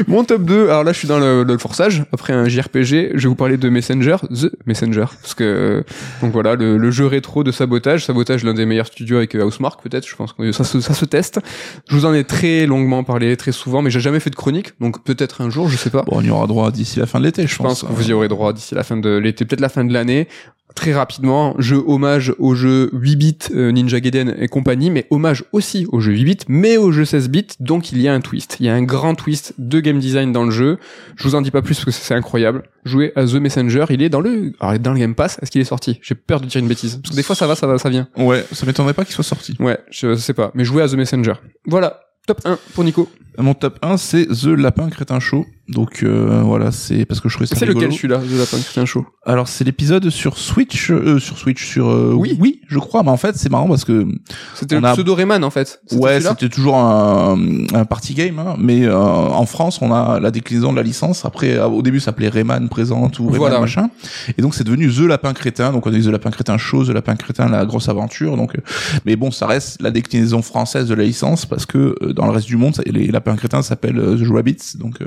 Mon top 2, alors là je suis dans le, le forçage, après un JRPG, je vais vous parler de Messenger, The Messenger, parce que, euh, donc voilà, le, le jeu rétro de Sabotage, Sabotage l'un des meilleurs studios avec euh, Housemarque peut-être, je pense que ça, se- ça se teste. Je vous en ai très longuement parlé, très souvent, mais j'ai jamais fait de chronique, donc peut-être un jour, je sais pas. Bon, on y aura droit d'ici la fin de l'été, je, Je pense que vous y aurez droit d'ici la fin de l'été, peut-être la fin de l'année. Très rapidement, jeu hommage au jeu 8 bits euh, Ninja Gaiden et compagnie, mais hommage aussi au jeu 8 bits, mais au jeu 16 bits, donc il y a un twist. Il y a un grand twist de game design dans le jeu. Je vous en dis pas plus parce que c'est incroyable. Jouez à The Messenger, il est dans le, alors, dans le Game Pass, est-ce qu'il est sorti? J'ai peur de dire une bêtise. Parce que des fois ça va, ça va, ça vient. Ouais, ça m'étonnerait pas qu'il soit sorti. Ouais, je sais pas, mais jouez à The Messenger. Voilà, top 1 pour Nico. Mon top 1, c'est The Lapin Crétin Show. Donc euh, voilà, c'est parce que je trouvais ça C'est lequel celui-là, The Lapin Christian Show? Alors c'est l'épisode sur Switch, euh, sur Switch, sur euh, Oui. oui, je crois. Mais en fait, c'est marrant parce que C'était le a- pseudo Rayman en fait. Ouais, c'était toujours un, un party game, hein, mais euh, en France, on a la déclinaison de la licence. Après, euh, au début, ça s'appelait Rayman présente ou Rayman Voilà. machin, et donc c'est devenu The Lapin Crétin. Donc on a eu The Lapin Crétin Show, The Lapin Crétin la grosse aventure. Donc, euh, mais bon, ça reste la déclinaison française de la licence parce que euh, dans le reste du monde, ça- les Lapins Crétins s'appellent The Rabbits. Donc euh,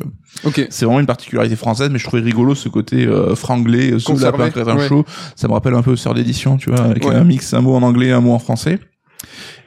Ok. c'est vraiment une particularité française, mais je trouvais rigolo ce côté euh, franglais, euh, Lapin Crétin ouais. Show. Ça me rappelle un peu Sœur d'édition, tu vois, avec Ouais. un mix, un mot en anglais, un mot en français.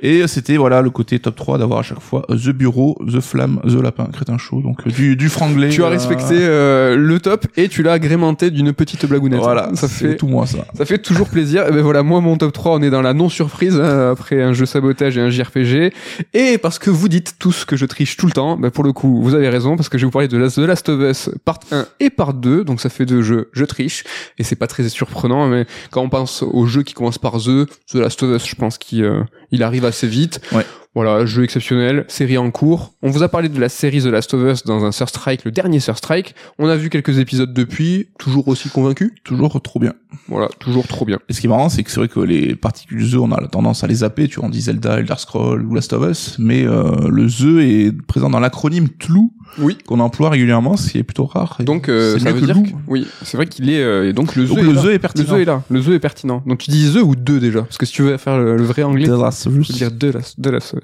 Et c'était voilà le côté top 3 d'avoir à chaque fois The Bureau, The Flamme, The Lapin, Crétin Show, donc euh, du, du franglais. Tu as euh, respecté euh, le top et tu l'as agrémenté d'une petite blagounette. Voilà, ça fait tout moi ça. ça fait toujours plaisir. Et ben voilà, moi mon top 3, on est dans la non surprise hein, après un jeu sabotage et un JRPG et parce que vous dites tous que je triche tout le temps, ben pour le coup, vous avez raison parce que je vais vous parler de The Last of Us part 1 et part 2, donc ça fait deux jeux, je triche et c'est pas très surprenant mais quand on pense au jeu qui commence par The, The Last of Us, je pense qu'il euh, il arrive assez vite. Ouais. Voilà, jeu exceptionnel, série en cours. On vous a parlé de la série The Last of Us dans un Sur Strike, le dernier Sur Strike. On a vu quelques épisodes depuis, toujours aussi convaincu. Toujours trop bien. Voilà, toujours trop bien. Et ce qui est marrant, c'est que c'est vrai que les particules The, on a la tendance à les zapper, tu vois, on dit Zelda, Elder Scroll ou Last of Us, mais euh, le The est présent dans l'acronyme TLOU, Oui. qu'on emploie régulièrement, ce qui est plutôt rare. Et Donc euh, c'est ça veut que dire que, oui, c'est vrai qu'il est euh, et donc le Donc The le est là. The est Le pertinent. The est là, le The est pertinent. Donc tu dis The ou deux déjà parce que si tu veux faire le, le vrai anglais, The Last of Us. dire de Last, de Last of Us.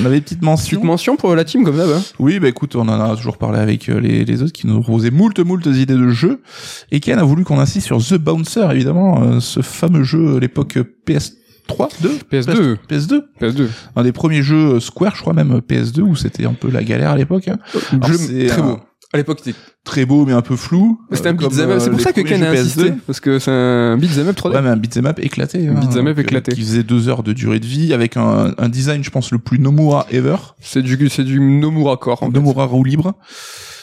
On avait une petite mention. Petite mention pour la team comme ça. Hein. Oui, bah écoute, on en a toujours parlé avec euh, les, les autres qui nous proposaient moult moult idées de jeux et qui a voulu qu'on insiste sur The Bouncer évidemment, euh, ce fameux jeu à l'époque PS 3, 2 PS2. PS2. PS2. Un des premiers jeux euh, Square, je crois même PS2 où c'était un peu la galère à l'époque. hein. Jeu très un- beau. À l'époque, c'était Très beau mais un peu flou. c'était un euh, beat'em up. euh, C'est pour ça que Ken a insisté. PS2. Parce que c'est un beat'em up 3D. Ouais, mais un beat'em up éclaté. hein, beat'em up éclaté. Qui faisait deux heures de durée de vie avec un, un design, je pense, le plus Nomura ever. C'est du, c'est du Nomura en fait. Nomura roue libre.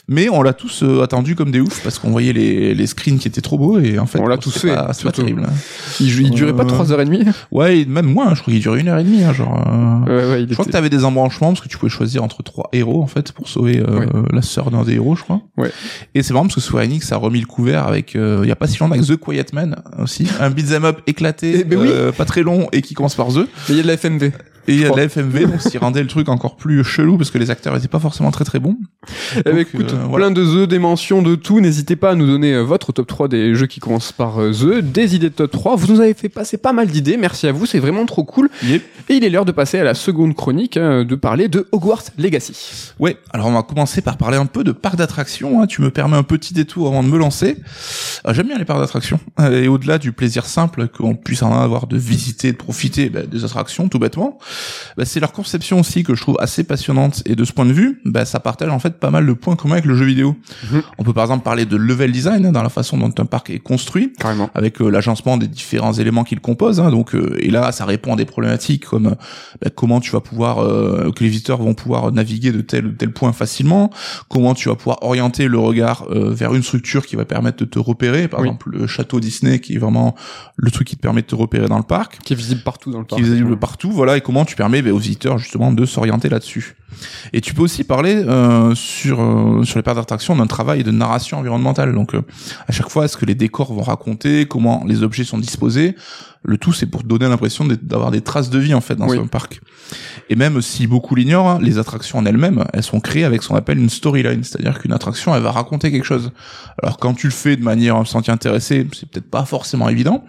Mais on l'a tous euh, attendu comme des oufs parce qu'on voyait les, les screens qui étaient trop beaux et en fait On l'a tous c'est fait, pas- C'est pas terrible. hein. Il, il durait pas Euh, 3h30. Ouais, et même moins. Je crois qu'il durait une heure et demie. Hein, genre. euh, Ouais, ouais, il Je crois que t'avais des embranchements parce que tu pouvais choisir entre trois héros en fait pour sauver euh, Ouais. la sœur d'un des héros, je crois. Ouais. Et c'est marrant parce que Square Enix a remis le couvert avec euh, il y a pas si longtemps avec The Quiet Man aussi, un beat'em up éclaté, Eh ben oui. euh, pas très long et qui commence par The. Mais il y a de la FMV. Et il y a de crois. la FMV donc ce qui rendait le truc encore plus chelou parce que les acteurs étaient pas forcément très très bons. Eh ben, Donc, écoute, euh, voilà. plein de The, des mentions, de tout. N'hésitez pas à nous donner euh, votre top 3 des jeux qui commencent par euh, The, des idées de top 3. Vous nous avez fait passer pas mal d'idées. Merci à vous, c'est vraiment trop cool. Yep. Et il est l'heure de passer à la seconde chronique, hein, de parler de Hogwarts Legacy. Ouais, alors on va commencer par parler un peu de parcs d'attractions. Hein. Tu me permets un petit détour avant de me lancer. J'aime bien les parcs d'attractions. Et au-delà du plaisir simple qu'on puisse en avoir de visiter, de profiter bah, des attractions, tout bêtement, bah, c'est leur conception aussi que je trouve assez passionnante. Et de ce point de vue, bah, ça partage en fait pas mal de points communs avec le jeu vidéo. Mhm. On peut par exemple parler de level design hein, dans la façon dont un parc est construit Carrément. avec euh, l'agencement des différents éléments qu'il compose. Hein, donc, euh, et là, ça répond à des problématiques comme bah, comment tu vas pouvoir, euh, que les visiteurs vont pouvoir naviguer de tel ou tel point facilement, comment tu vas pouvoir orienter le regard euh, vers une structure qui va permettre de te repérer, par Oui. exemple le château Disney qui est vraiment le truc qui te permet de te repérer dans le parc Qui est visible partout dans le parc. qui est visible partout, voilà, et comment tu permets ben, aux visiteurs justement de s'orienter là-dessus. Et tu peux aussi parler euh, sur euh, sur les parcs d'attraction d'un travail de narration environnementale. Donc euh, à chaque fois, est-ce que les décors vont raconter comment les objets sont disposés Le tout, c'est pour te donner l'impression d'avoir des traces de vie en fait dans Oui. un parc. Et même si beaucoup l'ignorent, hein, les attractions en elles-mêmes, elles sont créées avec ce qu'on appelle une storyline, c'est-à-dire qu'une attraction, elle va raconter quelque chose. Alors quand tu le fais de manière sans t'y intéresser, c'est peut-être pas forcément évident,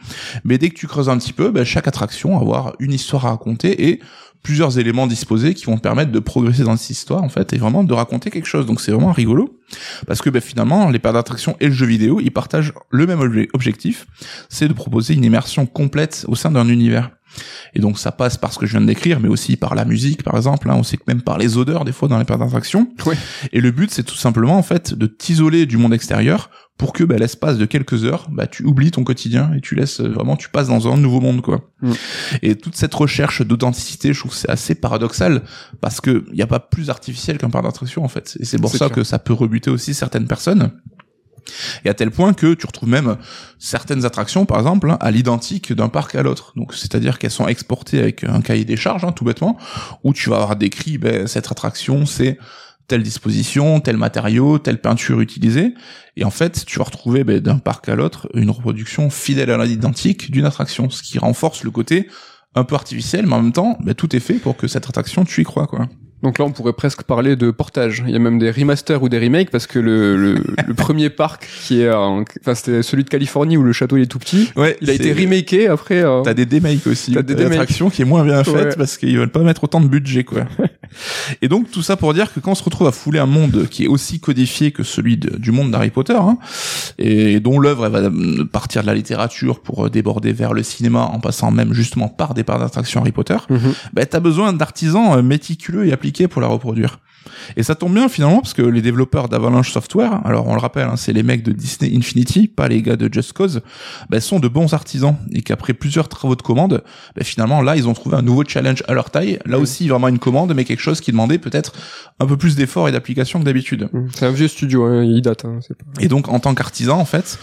mais dès que tu creuses un petit peu, ben, chaque attraction va avoir une histoire à raconter et plusieurs éléments disposés qui vont permettre de progresser dans cette histoire en fait et vraiment de raconter quelque chose. Donc c'est vraiment rigolo parce que ben, finalement les parcs d'attraction et le jeu vidéo ils partagent le même obje- objectif, c'est de proposer une immersion complète au sein d'un univers. Et donc ça passe par ce que je viens de décrire, mais aussi par la musique, par exemple. hein. On sait que même par les odeurs, des fois, dans les parcs d'attraction. Ouais. Et le but, c'est tout simplement, en fait, de t'isoler du monde extérieur pour que, bah, l'espace de quelques heures, bah, tu oublies ton quotidien et tu laisses euh, vraiment, tu passes dans un nouveau monde, quoi. Mm. Et toute cette recherche d'authenticité, je trouve c'est assez paradoxal parce que il n'y a pas plus artificiel qu'un parc d'attraction, en fait. Et c'est pour ça clair. que ça peut rebuter aussi certaines personnes. Et à tel point que tu retrouves même certaines attractions, par exemple, hein, à l'identique d'un parc à l'autre. Donc, c'est-à-dire qu'elles sont exportées avec un cahier des charges, hein, tout bêtement, où tu vas avoir décrit, ben, cette attraction, c'est telle disposition, tel matériau, telle peinture utilisée. Et en fait, tu vas retrouver ben, d'un parc à l'autre une reproduction fidèle à l'identique d'une attraction, ce qui renforce le côté un peu artificiel, mais en même temps, ben, tout est fait pour que cette attraction, tu y crois, quoi. Donc là, on pourrait presque parler de portage. Il y a même des remasters ou des remakes parce que le, le, le premier parc qui est, en- enfin, c'était celui de Californie où le château il est tout petit. Ouais, Il a été remaké après. euh, T'as des demakes aussi. T'as des attractions qui est moins bien faite Ouais. parce qu'ils veulent pas mettre autant de budget, quoi. Et donc, tout ça pour dire que quand on se retrouve à fouler un monde qui est aussi codifié que celui de- du monde d'Harry Potter, hein, et dont l'œuvre va partir de la littérature pour euh, déborder vers le cinéma en passant même justement par des parts d'attraction Harry Potter, Mhm. bah, t'as besoin d'artisans euh, méticuleux et appliqués pour la reproduire. Et ça tombe bien finalement parce que les développeurs d'Avalanche Software, alors on le rappelle, hein, c'est les mecs de Disney Infinity, pas les gars de Just Cause, bah, sont de bons artisans et qu'après plusieurs travaux de commande, bah, finalement là ils ont trouvé un nouveau challenge à leur taille. Là aussi vraiment une commande, mais quelque chose qui demandait peut-être un peu plus d'effort et d'application que d'habitude. C'est un vieux studio, hein, il date. Hein, pas... Et donc en tant qu'artisan en fait,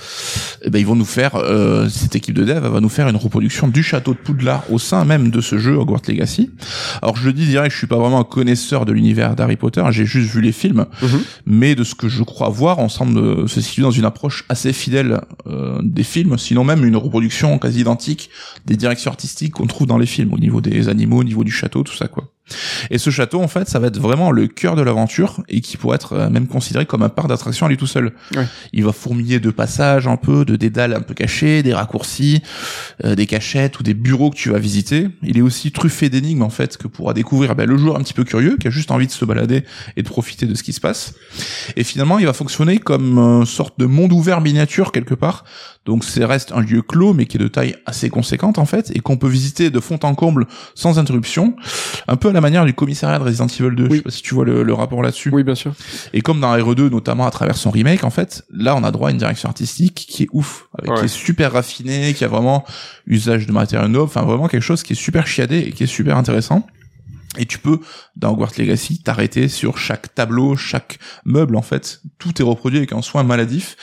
eh ben ils vont nous faire euh, cette équipe de dev va nous faire une reproduction du château de Poudlard au sein même de ce jeu Hogwarts Legacy. Alors je le dis direct, je suis pas vraiment un connaisseur de l'univers d'Harry Potter, j'ai juste vu les films, Mhm. mais de ce que je crois voir, on semble se situer dans une approche assez fidèle euh, des films, sinon même une reproduction quasi identique des directions artistiques qu'on trouve dans les films au niveau des animaux, au niveau du château, tout ça quoi. Et ce château, en fait, ça va être vraiment le cœur de l'aventure et qui pourrait être euh, même considéré comme un parc d'attraction à lui tout seul. Ouais. Il va fourmiller de passages un peu, de dédales un peu cachés, des raccourcis, euh, des cachettes ou des bureaux que tu vas visiter. Il est aussi truffé d'énigmes en fait que pourra découvrir ben, le joueur un petit peu curieux qui a juste envie de se balader et de profiter de ce qui se passe. Et finalement, il va fonctionner comme une sorte de monde ouvert miniature quelque part. Donc c'est reste un lieu clos mais qui est de taille assez conséquente en fait et qu'on peut visiter de fond en comble sans interruption, un peu à la manière du commissariat de Resident Evil 2. Je Oui. sais pas si tu vois le, le rapport là-dessus. Oui, bien sûr. Et comme dans RE2, notamment à travers son remake, en fait, là, on a droit à une direction artistique qui est ouf, avec, Ouais. qui est super raffinée, qui a vraiment usage de matériaux nobles, enfin vraiment quelque chose qui est super chiadé et qui est super intéressant. Et tu peux, dans Hogwarts Legacy, t'arrêter sur chaque tableau, chaque meuble, en fait. Tout est reproduit avec un soin maladif.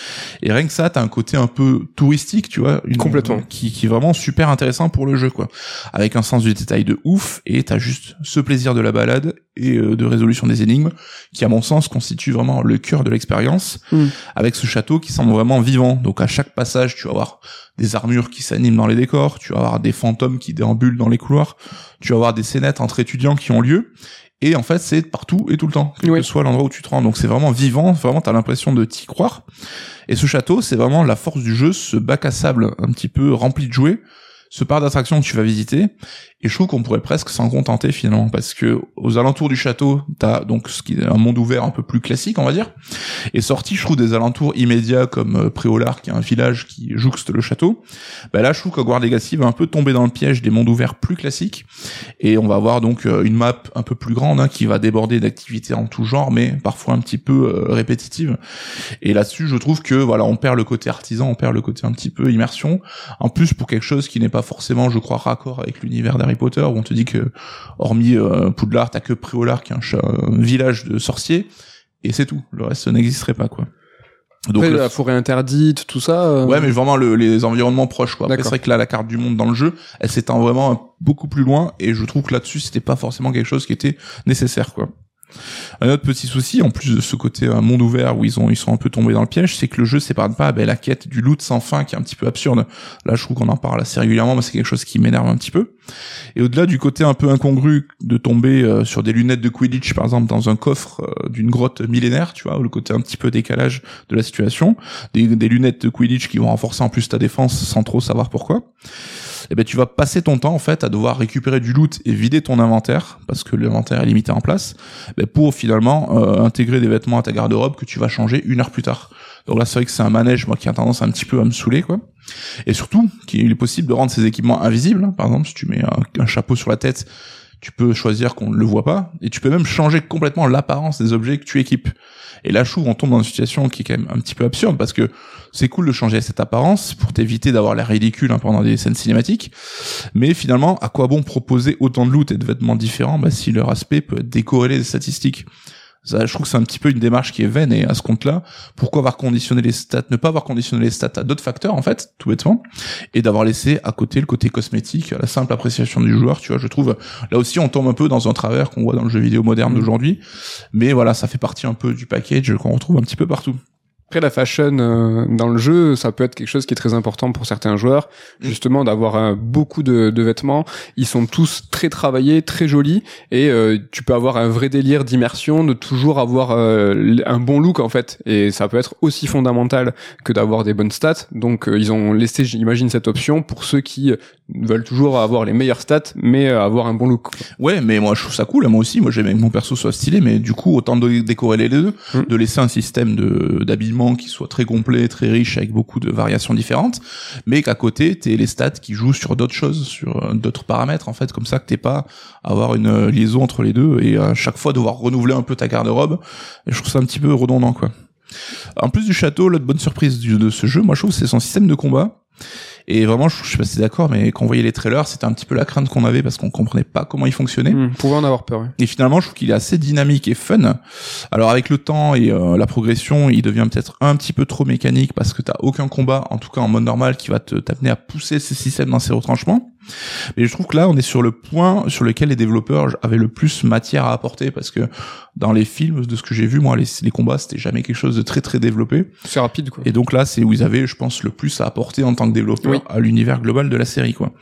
Et rien que ça, t'as un côté un peu touristique, tu vois. une- Complètement. Qui, qui est vraiment super intéressant pour le jeu, quoi. Avec un sens du détail de ouf, et t'as juste ce plaisir de la balade et euh, de résolution des énigmes, qui, à mon sens, constitue vraiment le cœur de l'expérience. Mm. Avec ce château qui semble vraiment vivant. Donc, à chaque passage, tu vas avoir des armures qui s'animent dans les décors, tu vas avoir des fantômes qui déambulent dans les couloirs, tu vas avoir des scénettes entre étudiants qui ont lieu. Et en fait, c'est partout et tout le temps, quel Oui. que soit l'endroit où tu te rends. Donc c'est vraiment vivant, vraiment t'as l'impression de t'y croire. Et ce château, c'est vraiment la force du jeu, ce bac à sable un petit peu rempli de jouets, ce parc d'attractions que tu vas visiter. Et je trouve qu'on pourrait presque s'en contenter finalement, parce que aux alentours du château, t'as donc ce qui est un monde ouvert un peu plus classique, on va dire. Et sorti, je trouve des alentours immédiats comme euh, Préolard, qui est un village qui jouxte le château. Bah là, je trouve qu'Hogwarts Legacy va un peu tomber dans le piège des mondes ouverts plus classiques. Et on va avoir donc euh, une map un peu plus grande hein, qui va déborder d'activités en tout genre, mais parfois un petit peu euh, répétitives. Et là-dessus, je trouve que voilà, on perd le côté artisan, on perd le côté un petit peu immersion. En plus, pour quelque chose qui n'est pas forcément, je crois, raccord avec l'univers d'Harry Potter, où on te dit que, hormis euh, Poudlard, t'as que Préolard qui est un, un village de sorciers, et c'est tout. Le reste n'existerait pas, quoi. Donc, Après, le- la forêt interdite, tout ça. euh, Ouais, mais vraiment le- les environnements proches, quoi. C'est vrai que là, la carte du monde dans le jeu, elle s'étend vraiment beaucoup plus loin, et je trouve que là-dessus, c'était pas forcément quelque chose qui était nécessaire, quoi. Un autre petit souci, en plus de ce côté un monde ouvert où ils ont ils sont un peu tombés dans le piège, c'est que le jeu s'épargne pas ben, la quête du loot sans fin qui est un petit peu absurde. Là, je trouve qu'on en parle assez régulièrement, mais c'est quelque chose qui m'énerve un petit peu. Et au-delà du côté un peu incongru de tomber euh, sur des lunettes de Quidditch, par exemple, dans un coffre euh, d'une grotte millénaire, tu vois, ou le côté un petit peu décalage de la situation, des, des lunettes de Quidditch qui vont renforcer en plus ta défense sans trop savoir pourquoi. Eh ben tu vas passer ton temps en fait à devoir récupérer du loot et vider ton inventaire parce que l'inventaire est limité en place ben, pour finalement euh, intégrer des vêtements à ta garde-robe que tu vas changer une heure plus tard. Donc là c'est vrai que c'est un manège moi qui a tendance un petit peu à me saouler quoi. Et surtout qu'il est possible de rendre ces équipements invisibles. hein. Par exemple si tu mets un chapeau sur la tête tu peux choisir qu'on ne le voit pas et tu peux même changer complètement l'apparence des objets que tu équipes. Et là, je trouve, on tombe dans une situation qui est quand même un petit peu absurde parce que c'est cool de changer cette apparence pour t'éviter d'avoir l'air ridicule hein, pendant des scènes cinématiques. Mais finalement, à quoi bon proposer autant de loot et de vêtements différents? Bah, si leur aspect peut décorréler des statistiques ça, je trouve que c'est un petit peu une démarche qui est vaine et à ce compte-là, pourquoi avoir conditionné les stats, ne pas avoir conditionné les stats à d'autres facteurs en fait, tout bêtement, et d'avoir laissé à côté le côté cosmétique, la simple appréciation du joueur, tu vois, je trouve, là aussi on tombe un peu dans un travers qu'on voit dans le jeu vidéo moderne Mhm. d'aujourd'hui, mais voilà, ça fait partie un peu du package qu'on retrouve un petit peu partout. Après, la fashion euh, dans le jeu, ça peut être quelque chose qui est très important pour certains joueurs, Mm. justement d'avoir euh, beaucoup de, de vêtements. Ils sont tous très travaillés, très jolis, et euh, tu peux avoir un vrai délire d'immersion, de toujours avoir euh, un bon look en fait. Et ça peut être aussi fondamental que d'avoir des bonnes stats. Donc euh, ils ont laissé, j'imagine, cette option pour ceux qui euh, veulent toujours avoir les meilleures stats, mais avoir un bon look. Ouais, mais moi je trouve ça cool, moi aussi, moi j'aime que mon perso soit stylé, mais du coup autant de décorer les deux, Mm. de laisser un système de d'habillement qui soit très complet, très riche, avec beaucoup de variations différentes, mais qu'à côté t'aies les stats qui jouent sur d'autres choses, sur euh, d'autres paramètres en fait, comme ça que t'es pas à avoir une euh, liaison entre les deux et à chaque fois devoir renouveler un peu ta garde-robe. Je trouve ça un petit peu redondant quoi. En plus du château, l'autre bonne surprise de ce jeu, moi je trouve, c'est son système de combat. Et vraiment, je, je sais pas si d'accord, mais quand on voyait les trailers, c'était un petit peu la crainte qu'on avait parce qu'on comprenait pas comment il fonctionnait. Mm. Pouvait en avoir peur. ouais. Et finalement, je trouve qu'il est assez dynamique et fun. Alors avec le temps et euh, la progression, il devient peut-être un petit peu trop mécanique parce que t'as aucun combat, en tout cas en mode normal, qui va te t'amener à pousser ces systèmes dans ses retranchements. Mais je trouve que là, on est sur le point sur lequel les développeurs avaient le plus matière à apporter parce que dans les films, de ce que j'ai vu, moi, les, les combats, c'était jamais quelque chose de très très développé. C'est rapide quoi. Et donc là, c'est où ils avaient, je pense, le plus à apporter en tant que développeur Oui. à l'univers global de la série, quoi.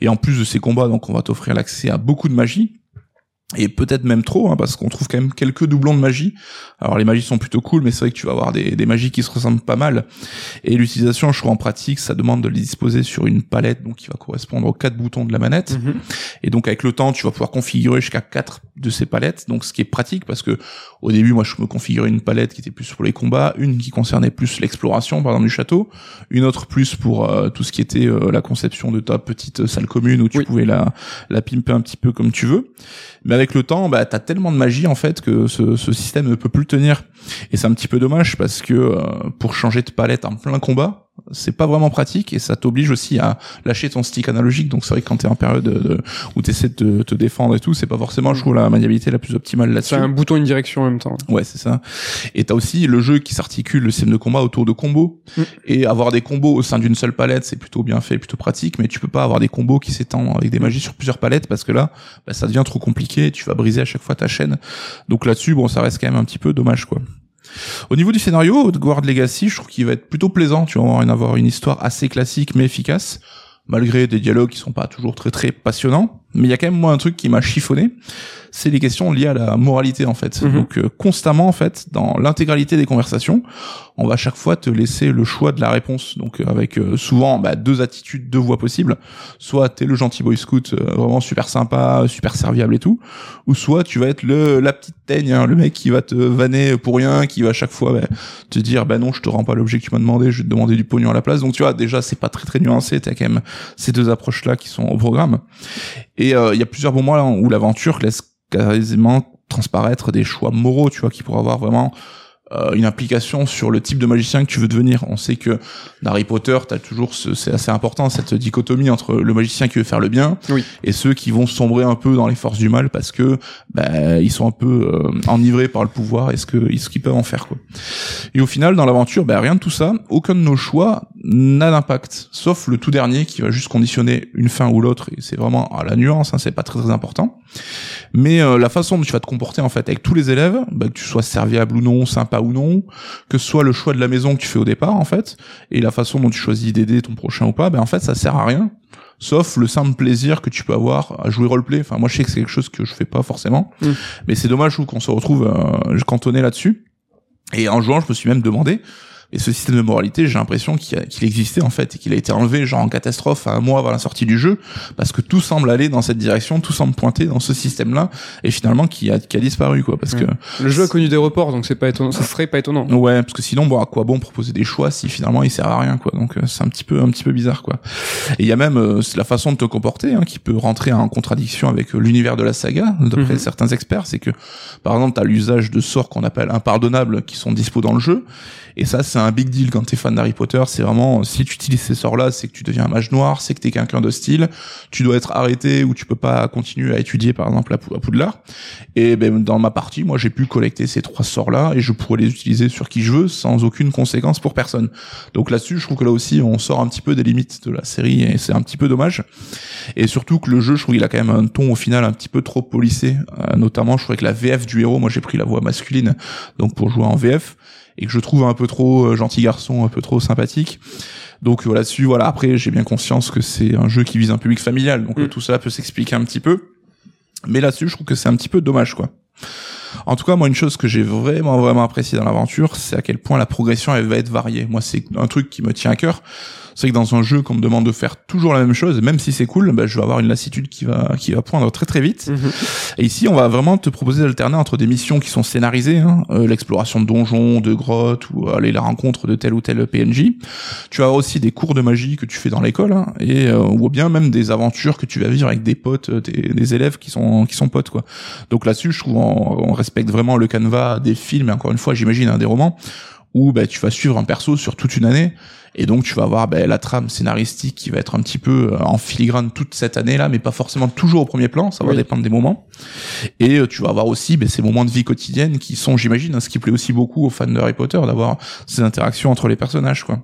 Et en plus de ces combats, donc on va t'offrir l'accès à beaucoup de magie. Et peut-être même trop, hein, parce qu'on trouve quand même quelques doublons de magie. Alors les magies sont plutôt cool, mais c'est vrai que tu vas avoir des, des magies qui se ressemblent pas mal. Et l'utilisation, je trouve en pratique, ça demande de les disposer sur une palette, donc qui va correspondre aux quatre boutons de la manette. Mhm. Et donc avec le temps, tu vas pouvoir configurer jusqu'à quatre de ces palettes. Donc ce qui est pratique, parce que au début, moi, je me configurais une palette qui était plus pour les combats, une qui concernait plus l'exploration, par exemple du château, une autre plus pour euh, tout ce qui était euh, la conception de ta petite salle commune où tu Oui. pouvais la la pimper un petit peu comme tu veux. Mais avec le temps, bah, t'as tellement de magie en fait que ce, système ne peut plus tenir. Et c'est un petit peu dommage parce que euh, pour changer de palette en plein combat, c'est pas vraiment pratique et ça t'oblige aussi à lâcher ton stick analogique. Donc c'est vrai que quand t'es en période de, où t'essaies de te, te défendre et tout, c'est pas forcément, je trouve, la maniabilité la plus optimale là-dessus. C'est un bouton une direction en même temps. Ouais, c'est ça. Et t'as aussi le jeu qui s'articule, le système de combat autour de combos. Mm. Et avoir des combos au sein d'une seule palette, c'est plutôt bien fait, plutôt pratique, mais tu peux pas avoir des combos qui s'étendent avec des magies sur plusieurs palettes parce que là, bah, ça devient trop compliqué et tu vas briser à chaque fois ta chaîne. Donc là-dessus, bon, ça reste quand même un petit peu dommage, quoi. Au niveau du scénario, de Guard Legacy, je trouve qu'il va être plutôt plaisant. Tu vas avoir une histoire assez classique mais efficace, malgré des dialogues qui sont pas toujours très très passionnants. Mais il y a quand même moi un truc qui m'a chiffonné, c'est les questions liées à la moralité en fait. Mhm. Donc euh, constamment en fait, dans l'intégralité des conversations, on va à chaque fois te laisser le choix de la réponse. Donc euh, avec euh, souvent bah, deux attitudes, deux voies possibles. Soit t'es le gentil boy scout, euh, vraiment super sympa, super serviable et tout, ou soit tu vas être le la petite teigne, hein, le mec qui va te vanner pour rien, qui va à chaque fois bah, te dire bah non je te rends pas l'objet que tu m'as demandé, je vais te demander du pognon à la place. Donc tu vois déjà c'est pas très très nuancé, t'as quand même ces deux approches là qui sont au programme. Et euh, il y a plusieurs moments là où l'aventure laisse quasiment transparaître des choix moraux, tu vois, qui pourraient avoir vraiment euh, une implication sur le type de magicien que tu veux devenir. On sait que dans Harry Potter, t'as toujours, ce- c'est assez important cette dichotomie entre le magicien qui veut faire le bien Oui. et ceux qui vont sombrer un peu dans les forces du mal parce que bah, ils sont un peu euh, enivrés par le pouvoir et ce que ce qu'ils peuvent en faire quoi. Et au final, dans l'aventure, bah, rien de tout ça, aucun de nos choix n'a d'impact, sauf le tout dernier qui va juste conditionner une fin ou l'autre. Et c'est vraiment à la nuance, hein, c'est pas très très important. Mais euh, la façon dont tu vas te comporter en fait avec tous les élèves, bah, que tu sois serviable ou non, sympa ou non, que ce soit le choix de la maison que tu fais au départ en fait, et la façon dont tu choisis d'aider ton prochain ou pas, ben en fait ça sert à rien. Sauf le simple plaisir que tu peux avoir à jouer roleplay. Enfin, moi, je sais que c'est quelque chose que je fais pas forcément. Mm. Mais c'est dommage, je trouve, qu'on se retrouve euh, cantonné là-dessus. Et en jouant, je me suis même demandé, et ce système de moralité, j'ai l'impression qu'il existait en fait, et qu'il a été enlevé genre en catastrophe à un mois avant la sortie du jeu, parce que tout semble aller dans cette direction, tout semble pointer dans ce système-là, et finalement qui a, qui a disparu, quoi. Parce Ouais. que Le jeu a connu des reports, donc c'est pas étonnant. Ça serait pas étonnant. Ouais, parce que sinon, bon, à quoi bon proposer des choix si finalement il sert à rien, quoi? Donc euh, c'est un petit peu, un petit peu bizarre, quoi. Et il y a même euh, la façon de te comporter hein, qui peut rentrer en contradiction avec euh, l'univers de la saga, d'après Mhm. certains experts. C'est que, par exemple, t'as l'usage de sorts qu'on appelle impardonnables qui sont dispo dans le jeu. Et ça, c'est un big deal quand t'es fan d'Harry Potter. C'est vraiment, si tu utilises ces sorts-là, c'est que tu deviens un mage noir, c'est que t'es quelqu'un d'hostile, tu dois être arrêté ou tu peux pas continuer à étudier, par exemple, à Pou- à Poudlard. Et ben, dans ma partie, moi, j'ai pu collecter ces trois sorts-là et je pourrais les utiliser sur qui je veux sans aucune conséquence pour personne. Donc là-dessus, je trouve que là aussi, on sort un petit peu des limites de la série et c'est un petit peu dommage. Et surtout que le jeu, je trouve qu'il a quand même un ton au final un petit peu trop policé. Euh, notamment, je trouvais que la VF du héros, moi j'ai pris la voix masculine, donc pour jouer en VF, et que je trouve un peu trop euh, gentil garçon, un peu trop sympathique. Donc là-dessus, voilà. Après, j'ai bien conscience que c'est un jeu qui vise un public familial, donc Mm. euh, tout cela peut s'expliquer un petit peu. Mais là-dessus, je trouve que c'est un petit peu dommage, quoi. En tout cas, moi, une chose que j'ai vraiment, vraiment apprécié dans l'aventure, c'est à quel point la progression, elle va être variée. Moi, c'est un truc qui me tient à cœur. C'est que dans un jeu qu'on me demande de faire toujours la même chose, même si c'est cool, bah, je vais avoir une lassitude qui va, qui va poindre très très vite. Mhm. Et ici, on va vraiment te proposer d'alterner entre des missions qui sont scénarisées, hein, euh, l'exploration de donjons, de grottes, ou aller la rencontre de tel ou tel PNJ. Tu vas avoir aussi des cours de magie que tu fais dans l'école, hein, et euh, ou bien même des aventures que tu vas vivre avec des potes, euh, des, des élèves qui sont qui sont potes quoi. Donc là-dessus, je trouve on, on respecte vraiment le canevas des films et encore une fois, j'imagine hein, des romans où bah, tu vas suivre un perso sur toute une année. Et donc tu vas avoir bah, la trame scénaristique qui va être un petit peu euh, en filigrane toute cette année là mais pas forcément toujours au premier plan. Ça va Oui. dépendre des moments. Et euh, tu vas avoir aussi bah, ces moments de vie quotidienne qui sont j'imagine hein, ce qui plaît aussi beaucoup aux fans de Harry Potter d'avoir ces interactions entre les personnages quoi.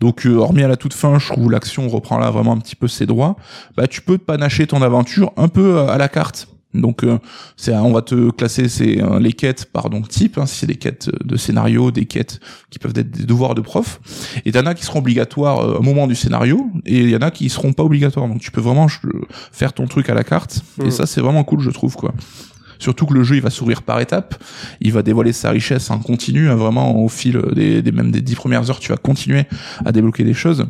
Donc euh, hormis à la toute fin je trouve où l'action reprend là vraiment un petit peu ses droits. Bah tu peux te panacher ton aventure un peu euh, à la carte Donc euh, c'est on va te classer c'est euh, les quêtes par donc type, hein, si c'est des quêtes de scénario, des quêtes qui peuvent être des devoirs de prof. Et t'en as qui seront obligatoires euh, au moment du scénario, et il y en a qui seront pas obligatoires. Donc tu peux vraiment faire ton truc à la carte. Et Mhm. ça c'est vraiment cool je trouve quoi. Surtout que le jeu il va s'ouvrir par étapes, il va dévoiler sa richesse en continu, hein, vraiment au fil des, des même des dix premières heures tu vas continuer à débloquer des choses.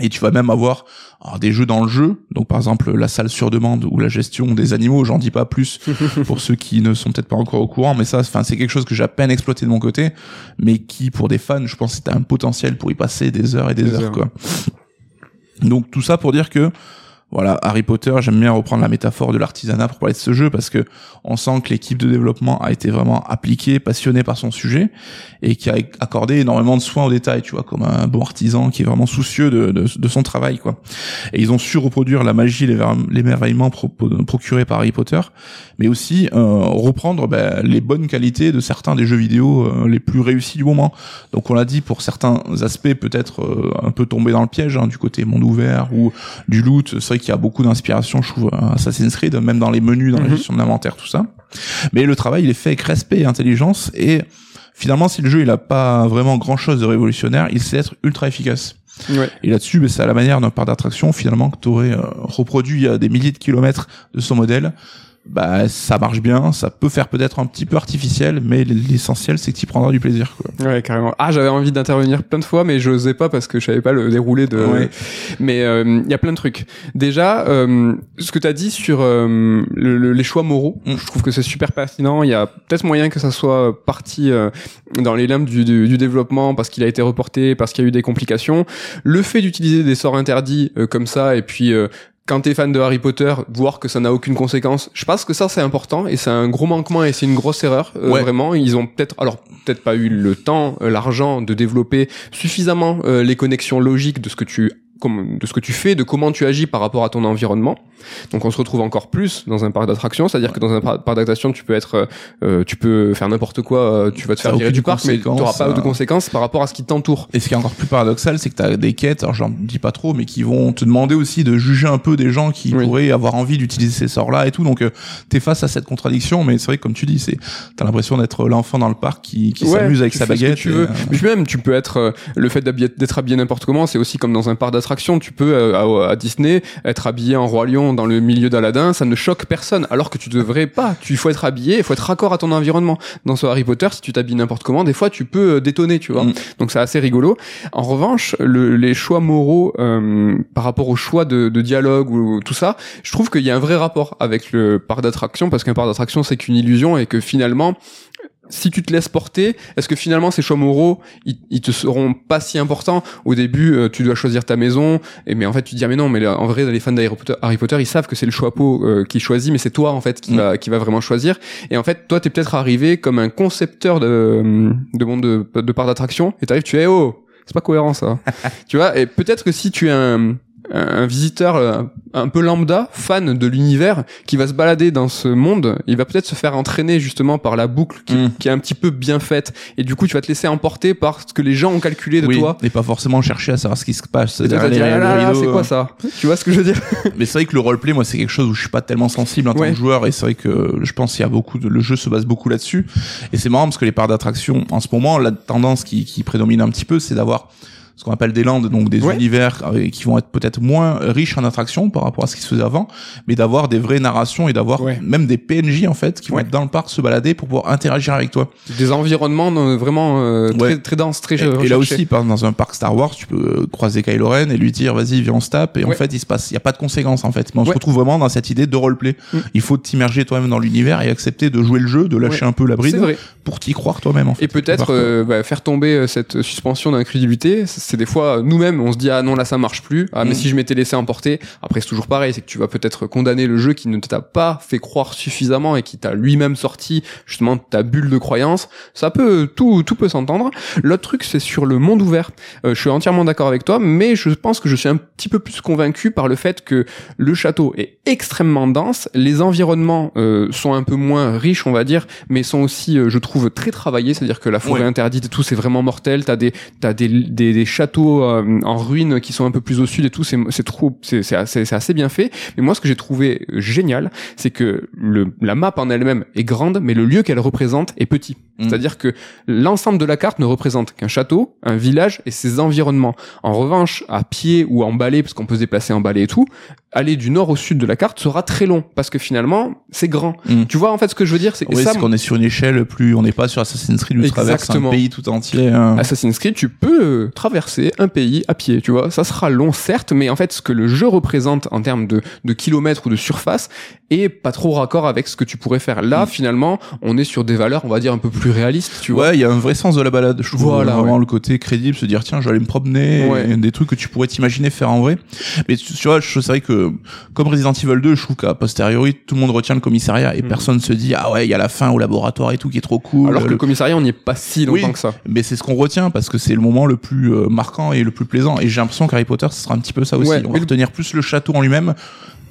Et tu vas même avoir alors, des jeux dans le jeu, donc par exemple la salle sur demande ou la gestion des animaux, j'en dis pas plus pour ceux qui ne sont peut-être pas encore au courant, mais ça, enfin c'est quelque chose que j'ai à peine exploité de mon côté, mais qui pour des fans, je pense que c'est un potentiel pour y passer des heures et des, Des heures, heures. quoi. Donc tout ça pour dire que voilà, Harry Potter, j'aime bien reprendre la métaphore de l'artisanat pour parler de ce jeu parce que on sent que l'équipe de développement a été vraiment appliquée, passionnée par son sujet et qui a accordé énormément de soins aux détails, tu vois, comme un bon artisan qui est vraiment soucieux de, son travail, quoi. Et ils ont su reproduire la magie, l'émerveillement pro- procuré par Harry Potter, mais aussi euh, reprendre ben, les bonnes qualités de certains des jeux vidéo euh, les plus réussis du moment. Donc on l'a dit, pour certains aspects peut-être euh, un peu tombé dans le piège, hein, du côté monde ouvert ou du loot. Vrai qu'il y a beaucoup d'inspiration, je trouve, Assassin's Creed, même dans les menus, dans la Mhm. gestion de l'inventaire, tout ça. Mais le travail, il est fait avec respect et intelligence. Et finalement, si le jeu, il a pas vraiment grand-chose de révolutionnaire, il sait être ultra efficace. Ouais. Et là-dessus, c'est à la manière d'un parc d'attraction, finalement, que tu aurais reproduit à des milliers de kilomètres de son modèle. Bah, ça marche bien, ça peut faire peut-être un petit peu artificiel, mais l'essentiel, c'est que tu prendras du plaisir, quoi. Ouais, carrément. Ah, j'avais envie d'intervenir plein de fois, mais je n'osais pas parce que je savais pas le déroulé de. Ouais. Mais euh, il y a plein de trucs. Déjà, euh, ce que tu as dit sur euh, le- le- les choix moraux, Mm. je trouve que c'est super pertinent. Il y a peut-être moyen que ça soit parti euh, dans les limbes du, du, du développement parce qu'il a été reporté, parce qu'il y a eu des complications. Le fait d'utiliser des sorts interdits euh, comme ça, et puis euh, quand t'es fan de Harry Potter, voir que ça n'a aucune conséquence, je pense que ça c'est important et c'est un gros manquement et c'est une grosse erreur. euh, Ouais. Vraiment, ils ont peut-être, alors peut-être pas eu le temps, euh, l'argent de développer suffisamment euh, les connexions logiques de ce que tu de ce que tu fais, de comment tu agis par rapport à ton environnement. Donc on se retrouve encore plus dans un parc d'attractions, c'est-à-dire que dans un par- parc d'attractions, tu peux être, euh, euh, tu peux faire n'importe quoi, euh, tu vas te Ça faire virer du parc, mais tu n'auras pas de euh. conséquences par rapport à ce qui t'entoure. Et ce qui est encore plus paradoxal, c'est que tu as des quêtes, alors j'en dis pas trop, mais qui vont te demander aussi de juger un peu des gens qui Oui. pourraient avoir envie d'utiliser ces sorts-là et tout. Donc, tu es face à cette contradiction, mais c'est vrai que comme tu dis, c'est t'as l'impression d'être l'enfant dans le parc qui, qui Ouais, s'amuse avec tu sa fais ce que baguette. tu et, veux. euh, Mais puis même, tu peux être euh, le fait d'être habillé n'importe comment, c'est aussi comme dans un parc d'attractions. Tu peux euh, à, à Disney être habillé en roi lion dans le milieu d'Aladin, ça ne choque personne. Alors que tu devrais pas. Tu faut être habillé, il faut être raccord à ton environnement. Dans ce Harry Potter, si tu t'habilles n'importe comment, des fois tu peux euh, détonner, tu vois. Mm. Donc c'est assez rigolo. En revanche, le- les choix moraux euh, par rapport au choix de, de dialogue ou tout ça, je trouve qu'il y a un vrai rapport avec le parc d'attractions parce qu'un parc d'attractions c'est qu'une illusion et que finalement si tu te laisses porter, est-ce que finalement ces choix moraux, ils, ils te seront pas si importants? Au début, euh, tu dois choisir ta maison, et mais en fait tu te dis ah mais non, mais là, en vrai les fans d'Harry Potter, Harry Potter, ils savent que c'est le choix pot euh, qui choisit, mais c'est toi en fait qui Mm. va qui va vraiment choisir. Et en fait, toi t'es peut-être arrivé comme un concepteur de de monde de, de parc d'attraction, et t'arrives, tu es oh, c'est pas cohérent ça. tu vois Et peut-être que si tu es un un visiteur euh, un peu lambda, fan de l'univers, qui va se balader dans ce monde, il va peut-être se faire entraîner justement par la boucle qui, Mm. qui est un petit peu bien faite. Et du coup, tu vas te laisser emporter par ce que les gens ont calculé de oui, toi. et pas forcément chercher à savoir ce qui se passe. Et derrière ah là là, rideaux, c'est quoi euh. ça? Tu vois ce que je veux dire? Mais c'est vrai que le roleplay, moi, c'est quelque chose où je suis pas tellement sensible en tant que joueur, et c'est vrai que je pense qu'il y a beaucoup de, le jeu se base beaucoup là-dessus. Et c'est marrant parce que les parcs d'attraction, en ce moment, la tendance qui, qui prédomine un petit peu, c'est d'avoir ce qu'on appelle des landes, donc des Ouais. univers euh, qui vont être peut-être moins riches en attractions par rapport à ce qui se faisait avant, mais d'avoir des vraies narrations et d'avoir Ouais. même des PNJ en fait qui vont être dans le parc se balader pour pouvoir interagir avec toi. Des environnements euh, vraiment euh, très, très denses, très Et, et là aussi, par exemple, dans un parc Star Wars, tu peux croiser Kylo Ren et lui dire vas-y viens on se tape et en fait il se passe, il y a pas de conséquences en fait. Mais on se retrouve vraiment dans cette idée de roleplay. Mm. Il faut t'immerger toi-même dans l'univers et accepter de jouer le jeu, de lâcher un peu la bride pour t'y croire toi-même en fait. Et peut-être euh, bah, faire tomber cette suspension d'incrédulité, c'est des fois nous-mêmes on se dit ah non là ça marche plus, ah mais Mm. si je m'étais laissé emporter, après c'est toujours pareil, c'est que tu vas peut-être condamner le jeu qui ne t'a pas fait croire suffisamment et qui t'a lui-même sorti justement ta bulle de croyance, ça peut tout tout peut s'entendre. L'autre truc c'est sur le monde ouvert. Euh, je suis entièrement d'accord avec toi, mais je pense que je suis un petit peu plus convaincu par le fait que le château est extrêmement dense, les environnements euh, sont un peu moins riches on va dire, mais sont aussi, euh, je trouve, très travaillés. C'est-à-dire que la forêt Ouais. interdite et tout, c'est vraiment mortel. T'as des, t'as des, des, des châteaux euh, en ruine qui sont un peu plus au sud et tout, c'est c'est trop, c'est assez, bien fait. Mais moi, ce que j'ai trouvé génial, c'est que le la map en elle-même est grande, mais le lieu qu'elle représente est petit. Mm. C'est-à-dire que l'ensemble de la carte ne représente qu'un château, un village et ses environnements. En revanche, à pied ou en balai, parce qu'on peut se déplacer en balai et tout, aller du nord au sud de la carte sera très long parce que finalement c'est grand. Mm. Tu vois en fait ce que je veux dire, c'est Oui, ça. qu'on est sur une échelle plus, on n'est pas sur Assassin's Creed où tu traverses un pays tout entier. hein. Assassin's Creed, tu peux euh, traverser un pays à pied, tu vois. Ça sera long, certes, mais en fait, ce que le jeu représente en termes de, de kilomètres ou de surface est pas trop raccord avec ce que tu pourrais faire. Là, Mm. finalement, on est sur des valeurs, on va dire, un peu plus réalistes, tu vois. Ouais, il y a un vrai sens de la balade. Je trouve Voilà, vraiment ouais. le côté crédible, se dire tiens, je vais aller me promener, Ouais. et des trucs que tu pourrais t'imaginer faire en vrai. Mais tu tu vois, je- c'est vrai que comme Resident Evil 2, je trouve qu'à posteriori, tout le monde retient le commissariat et Mhm. personne se dit ah ouais, il y a la fin au laboratoire et tout qui est trop cool. Alors que Le- le commissariat, on n'y est pas si longtemps Oui. que ça. Mais c'est ce qu'on retient parce que c'est le moment le plus euh, marquant et le plus plaisant. Et j'ai l'impression qu'Harry Potter, ce sera un petit peu ça aussi. On va retenir plus le château en lui-même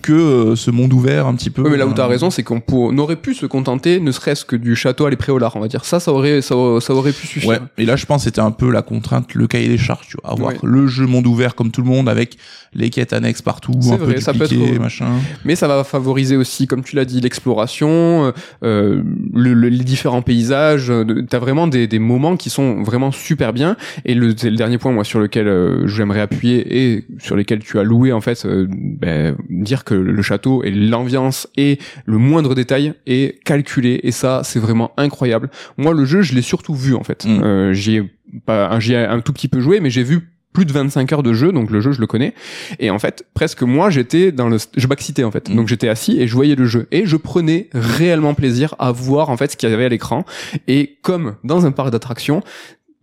que euh, ce monde ouvert un petit peu. Ouais, mais là où Euh, t'as raison, c'est qu'on pour- on aurait pu se contenter, ne serait-ce que du château à l'Épréolard, on va dire. Ça, ça aurait, ça, ça aurait pu suffire. Ouais, et là je pense que c'était un peu la contrainte, le cahier des charges, tu vois, avoir Ouais. le jeu monde ouvert comme tout le monde avec les quêtes annexes partout, un vrai, peu ça peut être- machin. mais ça va favoriser aussi, comme tu l'as dit, l'exploration, euh, le- le- les différents paysages. euh, T'as vraiment des, des moments qui sont vraiment super bien. Et le, c'est le dernier point, moi, sur lequel euh, j'aimerais appuyer et sur lesquels tu as loué, en fait, euh, ben, dire que le château et l'ambiance et le moindre détail est calculé. Et ça, c'est vraiment incroyable. Moi, le jeu, je l'ai surtout vu, en fait. Mm. Euh, j'y ai pas, j'y ai un tout petit peu joué, mais j'ai vu plus de 25 heures de jeu, donc le jeu je le connais. Et en fait, presque moi j'étais dans le, je backseatais en fait. Mm. Donc j'étais assis et je voyais le jeu et je prenais réellement plaisir à voir en fait ce qu'il y avait à l'écran. Et comme dans un parc d'attractions,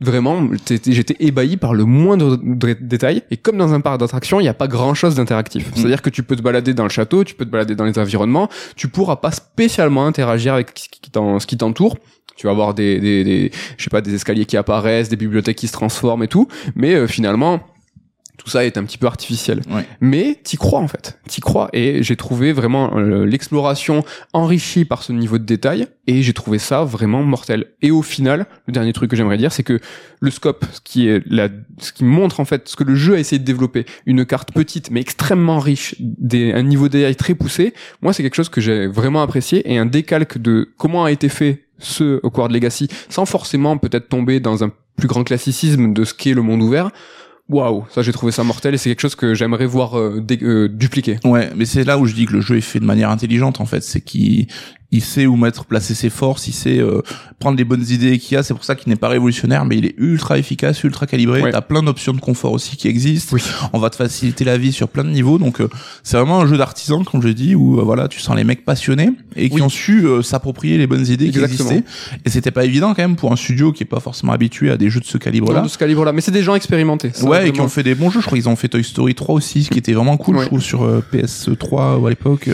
vraiment j'étais ébahi par le moindre dé- détail. Et comme dans un parc d'attractions, il n'y a pas grand chose d'interactif. Mm. C'est-à-dire que tu peux te balader dans le château, tu peux te balader dans les environnements, tu pourras pas spécialement interagir avec ce qui t'entoure. Tu vas avoir des, des, des, je sais pas, des escaliers qui apparaissent, des bibliothèques qui se transforment et tout. Mais euh, finalement, tout ça est un petit peu artificiel. Ouais. Mais t'y crois en fait, t'y crois. Et j'ai trouvé vraiment euh, l'exploration enrichie par ce niveau de détail. Et j'ai trouvé ça vraiment mortel. Et au final, le dernier truc que j'aimerais dire, c'est que le scope, ce qui est la, ce qui montre en fait ce que le jeu a essayé de développer, une carte petite mais extrêmement riche, des, un niveau de détail très poussé. Moi, c'est quelque chose que j'ai vraiment apprécié et un décalque de comment a été fait ce Hogwarts Legacy, sans forcément peut-être tomber dans un plus grand classicisme de ce qu'est le monde ouvert. Waouh, ça j'ai trouvé ça mortel et c'est quelque chose que j'aimerais voir euh, euh, dupliquer. Ouais, mais c'est là où je dis que le jeu est fait de manière intelligente en fait, c'est qu'il il sait où mettre placer ses forces, il sait euh, prendre les bonnes idées qu'il a, c'est pour ça qu'il n'est pas révolutionnaire mais il est ultra efficace, ultra calibré, Ouais. t'as plein d'options de confort aussi qui existent. Oui. On va te faciliter la vie sur plein de niveaux donc euh, c'est vraiment un jeu d'artisan comme je dis où euh, voilà, tu sens les mecs passionnés et qui Oui. ont su euh, s'approprier les bonnes idées Exactement. qui existaient et c'était pas évident quand même pour un studio qui est pas forcément habitué à des jeux de ce calibre là. de ce calibre-là, mais c'est des gens expérimentés. ça, Ouais, et qui ont fait des bons jeux. Je crois qu'ils ont fait Toy Story 3 aussi, ce qui était vraiment cool, Ouais. je trouve, sur euh, PS3 ou à l'époque.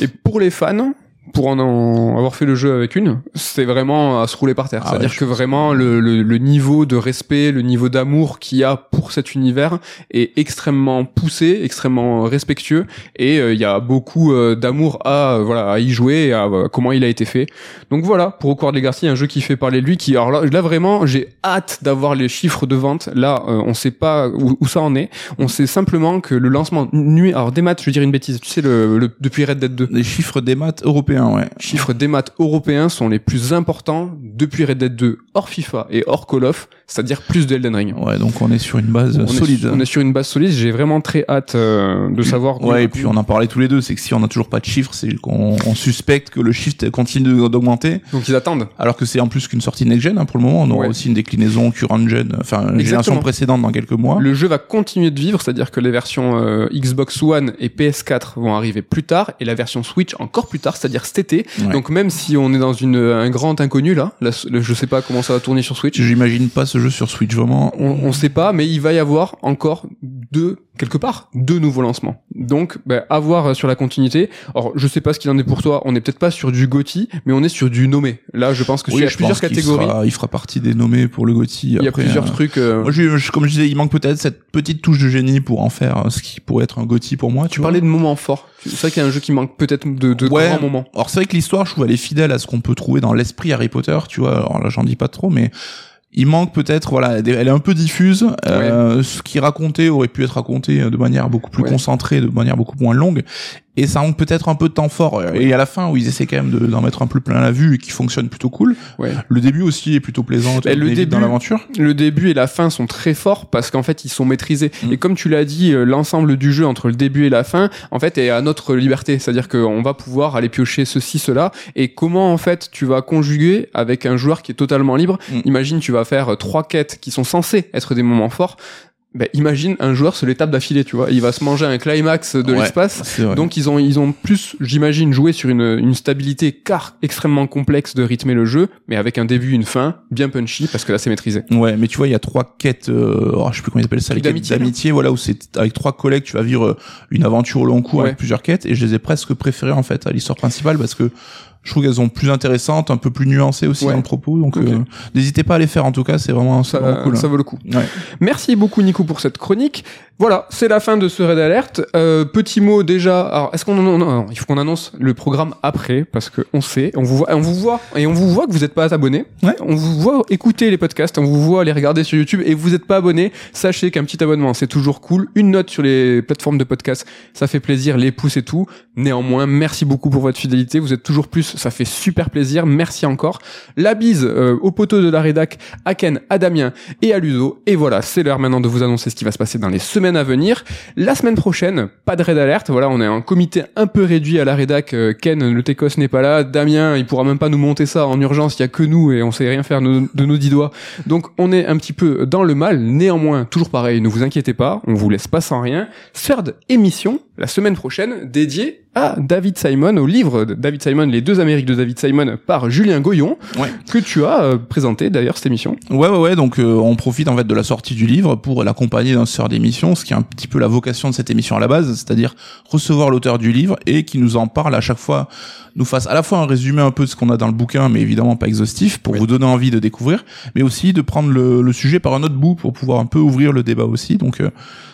Et pour les fans, pour en, en avoir fait le jeu avec une, c'est vraiment à se rouler par terre. Ah C'est-à-dire ouais, que vraiment le, le, le niveau de respect, le niveau d'amour qu'il y a pour cet univers est extrêmement poussé, extrêmement respectueux, et euh, il y a beaucoup euh, d'amour à euh, voilà à y jouer, et à euh, comment il a été fait. Donc voilà, pour Hogwarts Legacy, un jeu qui fait parler de lui, qui alors là, là vraiment, j'ai hâte d'avoir les chiffres de vente. Là, on sait pas où, où ça en est. On sait simplement que le lancement nuit, alors des maths, je vais dire une bêtise, tu sais le, le depuis Red Dead 2. Les chiffres des maths européens, ouais. chiffres des maths européens sont les plus importants depuis Red Dead 2 hors FIFA et hors Call of, c'est-à-dire plus de Elden Ring. Ouais, donc on est sur une base On solide. on est sur une base solide, j'ai vraiment très hâte euh, de savoir. Ouais, et puis on en parlait tous les deux, c'est que si on n'a toujours pas de chiffres, c'est qu'on on suspecte que le shift continue d'augmenter, Donc ils attendent. alors que c'est en plus qu'une sortie next-gen hein, pour le moment. On aura Ouais. aussi une déclinaison current-gen, enfin une génération précédente dans quelques mois. Le jeu va continuer de vivre, c'est-à-dire que les versions euh, Xbox One et PS4 vont arriver plus tard et la version Switch encore plus tard, c'est-à-dire cet été. Ouais. Donc même si on est dans une, un grand inconnu là, là, je sais pas comment ça va tourner sur Switch. J'imagine pas ce jeu sur Switch vraiment. on, on sait pas, mais il va y avoir encore deux quelque part deux nouveaux lancements. Donc, ben, à voir euh, sur la continuité. Alors, je sais pas ce qu'il en est pour toi. On n'est peut-être pas sur du GOTY, mais on est sur du nommé. Là, je pense que Oui, il y a je plusieurs catégories. il fera partie des nommés pour le GOTY. Il y a plusieurs euh, trucs. euh, Moi, je, je- comme je disais, il manque peut-être cette petite touche de génie pour en faire ce qui pourrait être un GOTY pour moi. Tu, tu parlais de moments forts. C'est vrai qu'il y a un jeu qui manque peut-être de, de Ouais. grands moments. Alors c'est vrai que l'histoire, je trouve, elle est fidèle à ce qu'on peut trouver dans l'esprit Harry Potter, tu vois. Alors là, j'en dis pas trop, mais il manque peut-être voilà elle est un peu diffuse euh, ce qui racontait aurait pu être raconté de manière beaucoup plus Ouais. concentrée de manière beaucoup moins longue et ça manque peut-être un peu de temps fort et à la fin où ils essaient quand même de- d'en mettre un peu plein la vue et qui fonctionne plutôt cool Ouais. le début aussi est plutôt plaisant Mais le vite dans début- l'aventure Le début et la fin sont très forts parce qu'en fait ils sont maîtrisés. Mm. Et comme tu l'as dit, euh, l'ensemble du jeu entre le début et la fin, en fait, est à notre liberté. C'est-à-dire qu'on va pouvoir aller piocher ceci, cela. Et comment en fait tu vas conjuguer avec un joueur qui est totalement libre? Mm. Imagine tu vas faire trois quêtes qui sont censées être des moments forts. Ben, imagine un joueur se les tape d'affilée, tu vois. Il va se manger un climax de Ouais, l'espace. Donc ils ont ils ont plus j'imagine joué sur une, une stabilité car extrêmement complexe de rythmer le jeu mais avec un début une fin bien punchy parce que là c'est maîtrisé. Ouais, mais tu vois, il y a trois quêtes, euh, oh, je sais plus comment ils appellent ça, les quêtes d'amitié, voilà, où c'est avec trois collègues, tu vas vivre euh, une aventure au long cours Ouais. avec plusieurs quêtes, et je les ai presque préférées en fait à l'histoire principale parce que je trouve qu'elles sont plus intéressantes, un peu plus nuancées aussi Ouais. dans le propos, donc euh, n'hésitez pas à les faire en tout cas, c'est vraiment, c'est Ça, vraiment cool. ça hein. vaut le coup. Ouais. Merci beaucoup Nico pour cette chronique. Voilà, c'est la fin de ce raid alerte. Euh, petit mot déjà. Alors, est-ce qu'on en- non, non, il faut qu'on annonce le programme après parce que on sait, on vous voit, on vous voit et on vous voit que vous n'êtes pas abonné. Ouais. On vous voit écouter les podcasts, on vous voit les regarder sur YouTube et vous n'êtes pas abonné. Sachez qu'un petit abonnement c'est toujours cool. Une note sur les plateformes de podcast, ça fait plaisir, les pouces et tout. Néanmoins, merci beaucoup pour votre fidélité. Vous êtes toujours plus, ça fait super plaisir. Merci encore. La bise euh, au poteau de la rédac, à Ken, à Damien et à Ludo. Et voilà, c'est l'heure maintenant de vous annoncer ce qui va se passer dans les semaines à venir. La semaine prochaine, pas de raid alerte. Voilà, on est un comité un peu réduit à la rédac. Euh, Ken, le Técos n'est pas là. Damien, il pourra même pas nous monter ça en urgence. Il y a que nous et on sait rien faire de, de nos dix doigts. Donc on est un petit peu dans le mal. Néanmoins, toujours pareil, ne vous inquiétez pas. On vous laisse pas sans rien. Third émission la semaine prochaine dédiée à David Simon, au livre de David Simon, Les deux Amériques de David Simon par Julien Goyon, Ouais. que tu as euh, présenté d'ailleurs cette émission. Ouais, ouais, ouais. Donc, euh, on profite en fait de la sortie du livre pour l'accompagner d'un sort d'émission, ce qui est un petit peu la vocation de cette émission à la base, c'est-à-dire recevoir l'auteur du livre et qui nous en parle à chaque fois, nous fasse à la fois un résumé un peu de ce qu'on a dans le bouquin, mais évidemment pas exhaustif, pour vous donner envie de découvrir, mais aussi de prendre le, le sujet par un autre bout pour pouvoir un peu ouvrir le débat aussi. Donc, euh,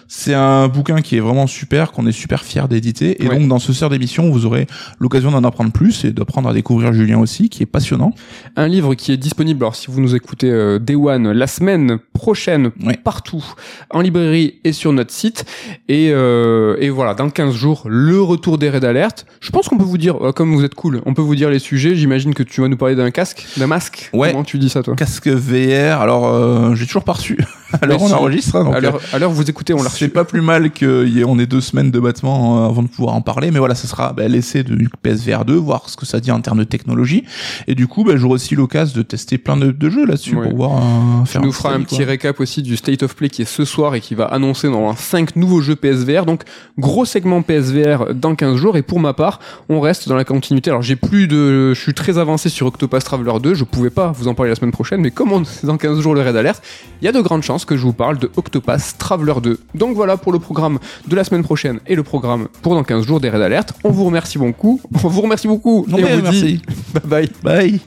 c'est un bouquin qui est vraiment super, qu'on est super fier d'éditer. Et Ouais. donc, dans ce sort d'émission, vous aurez l'occasion d'en apprendre plus et d'apprendre à découvrir Julien aussi, qui est passionnant. Un livre qui est disponible, alors si vous nous écoutez euh, Day One, la semaine prochaine, Ouais. partout, en librairie et sur notre site. Et, euh, et voilà, dans 15 jours, le retour des raids d'alerte. Je pense qu'on peut vous dire, euh, comme vous êtes cool, on peut vous dire les sujets. J'imagine que tu vas nous parler d'un casque, d'un masque. Ouais. Comment tu dis ça, toi? Casque VR, alors euh, j'ai toujours pas reçu. Alors on enregistre, hein, donc, l'heure où vous écoutez, on l'a euh, c'est pas plus mal qu'on ait deux semaines de battement euh, avant de pouvoir en parler, mais voilà, ce sera bah, l'essai du PSVR 2, voir ce que ça dit en termes de technologie, et du coup, bah, j'aurai aussi l'occasion de tester plein de, de jeux là-dessus Ouais. pour voir. euh, Tu faire nous un feras un petit quoi. récap aussi du State of Play qui est ce soir et qui va annoncer dans 5 nouveaux jeux PSVR. Donc, gros segment PSVR dans 15 jours. Et pour ma part, on reste dans la continuité. Alors, j'ai plus de, je suis très avancé sur Octopath Traveler 2. Je pouvais pas vous en parler la semaine prochaine, mais comme on est dans 15 jours le raid alert, il y a de grandes chances que je vous parle de Octopath Traveler 2. Donc voilà pour le programme de la semaine prochaine et le programme pour dans 15 jours des raids alert. On vous remercie beaucoup. On vous remercie beaucoup. Non, et on vous merci. dit bye bye. Bye.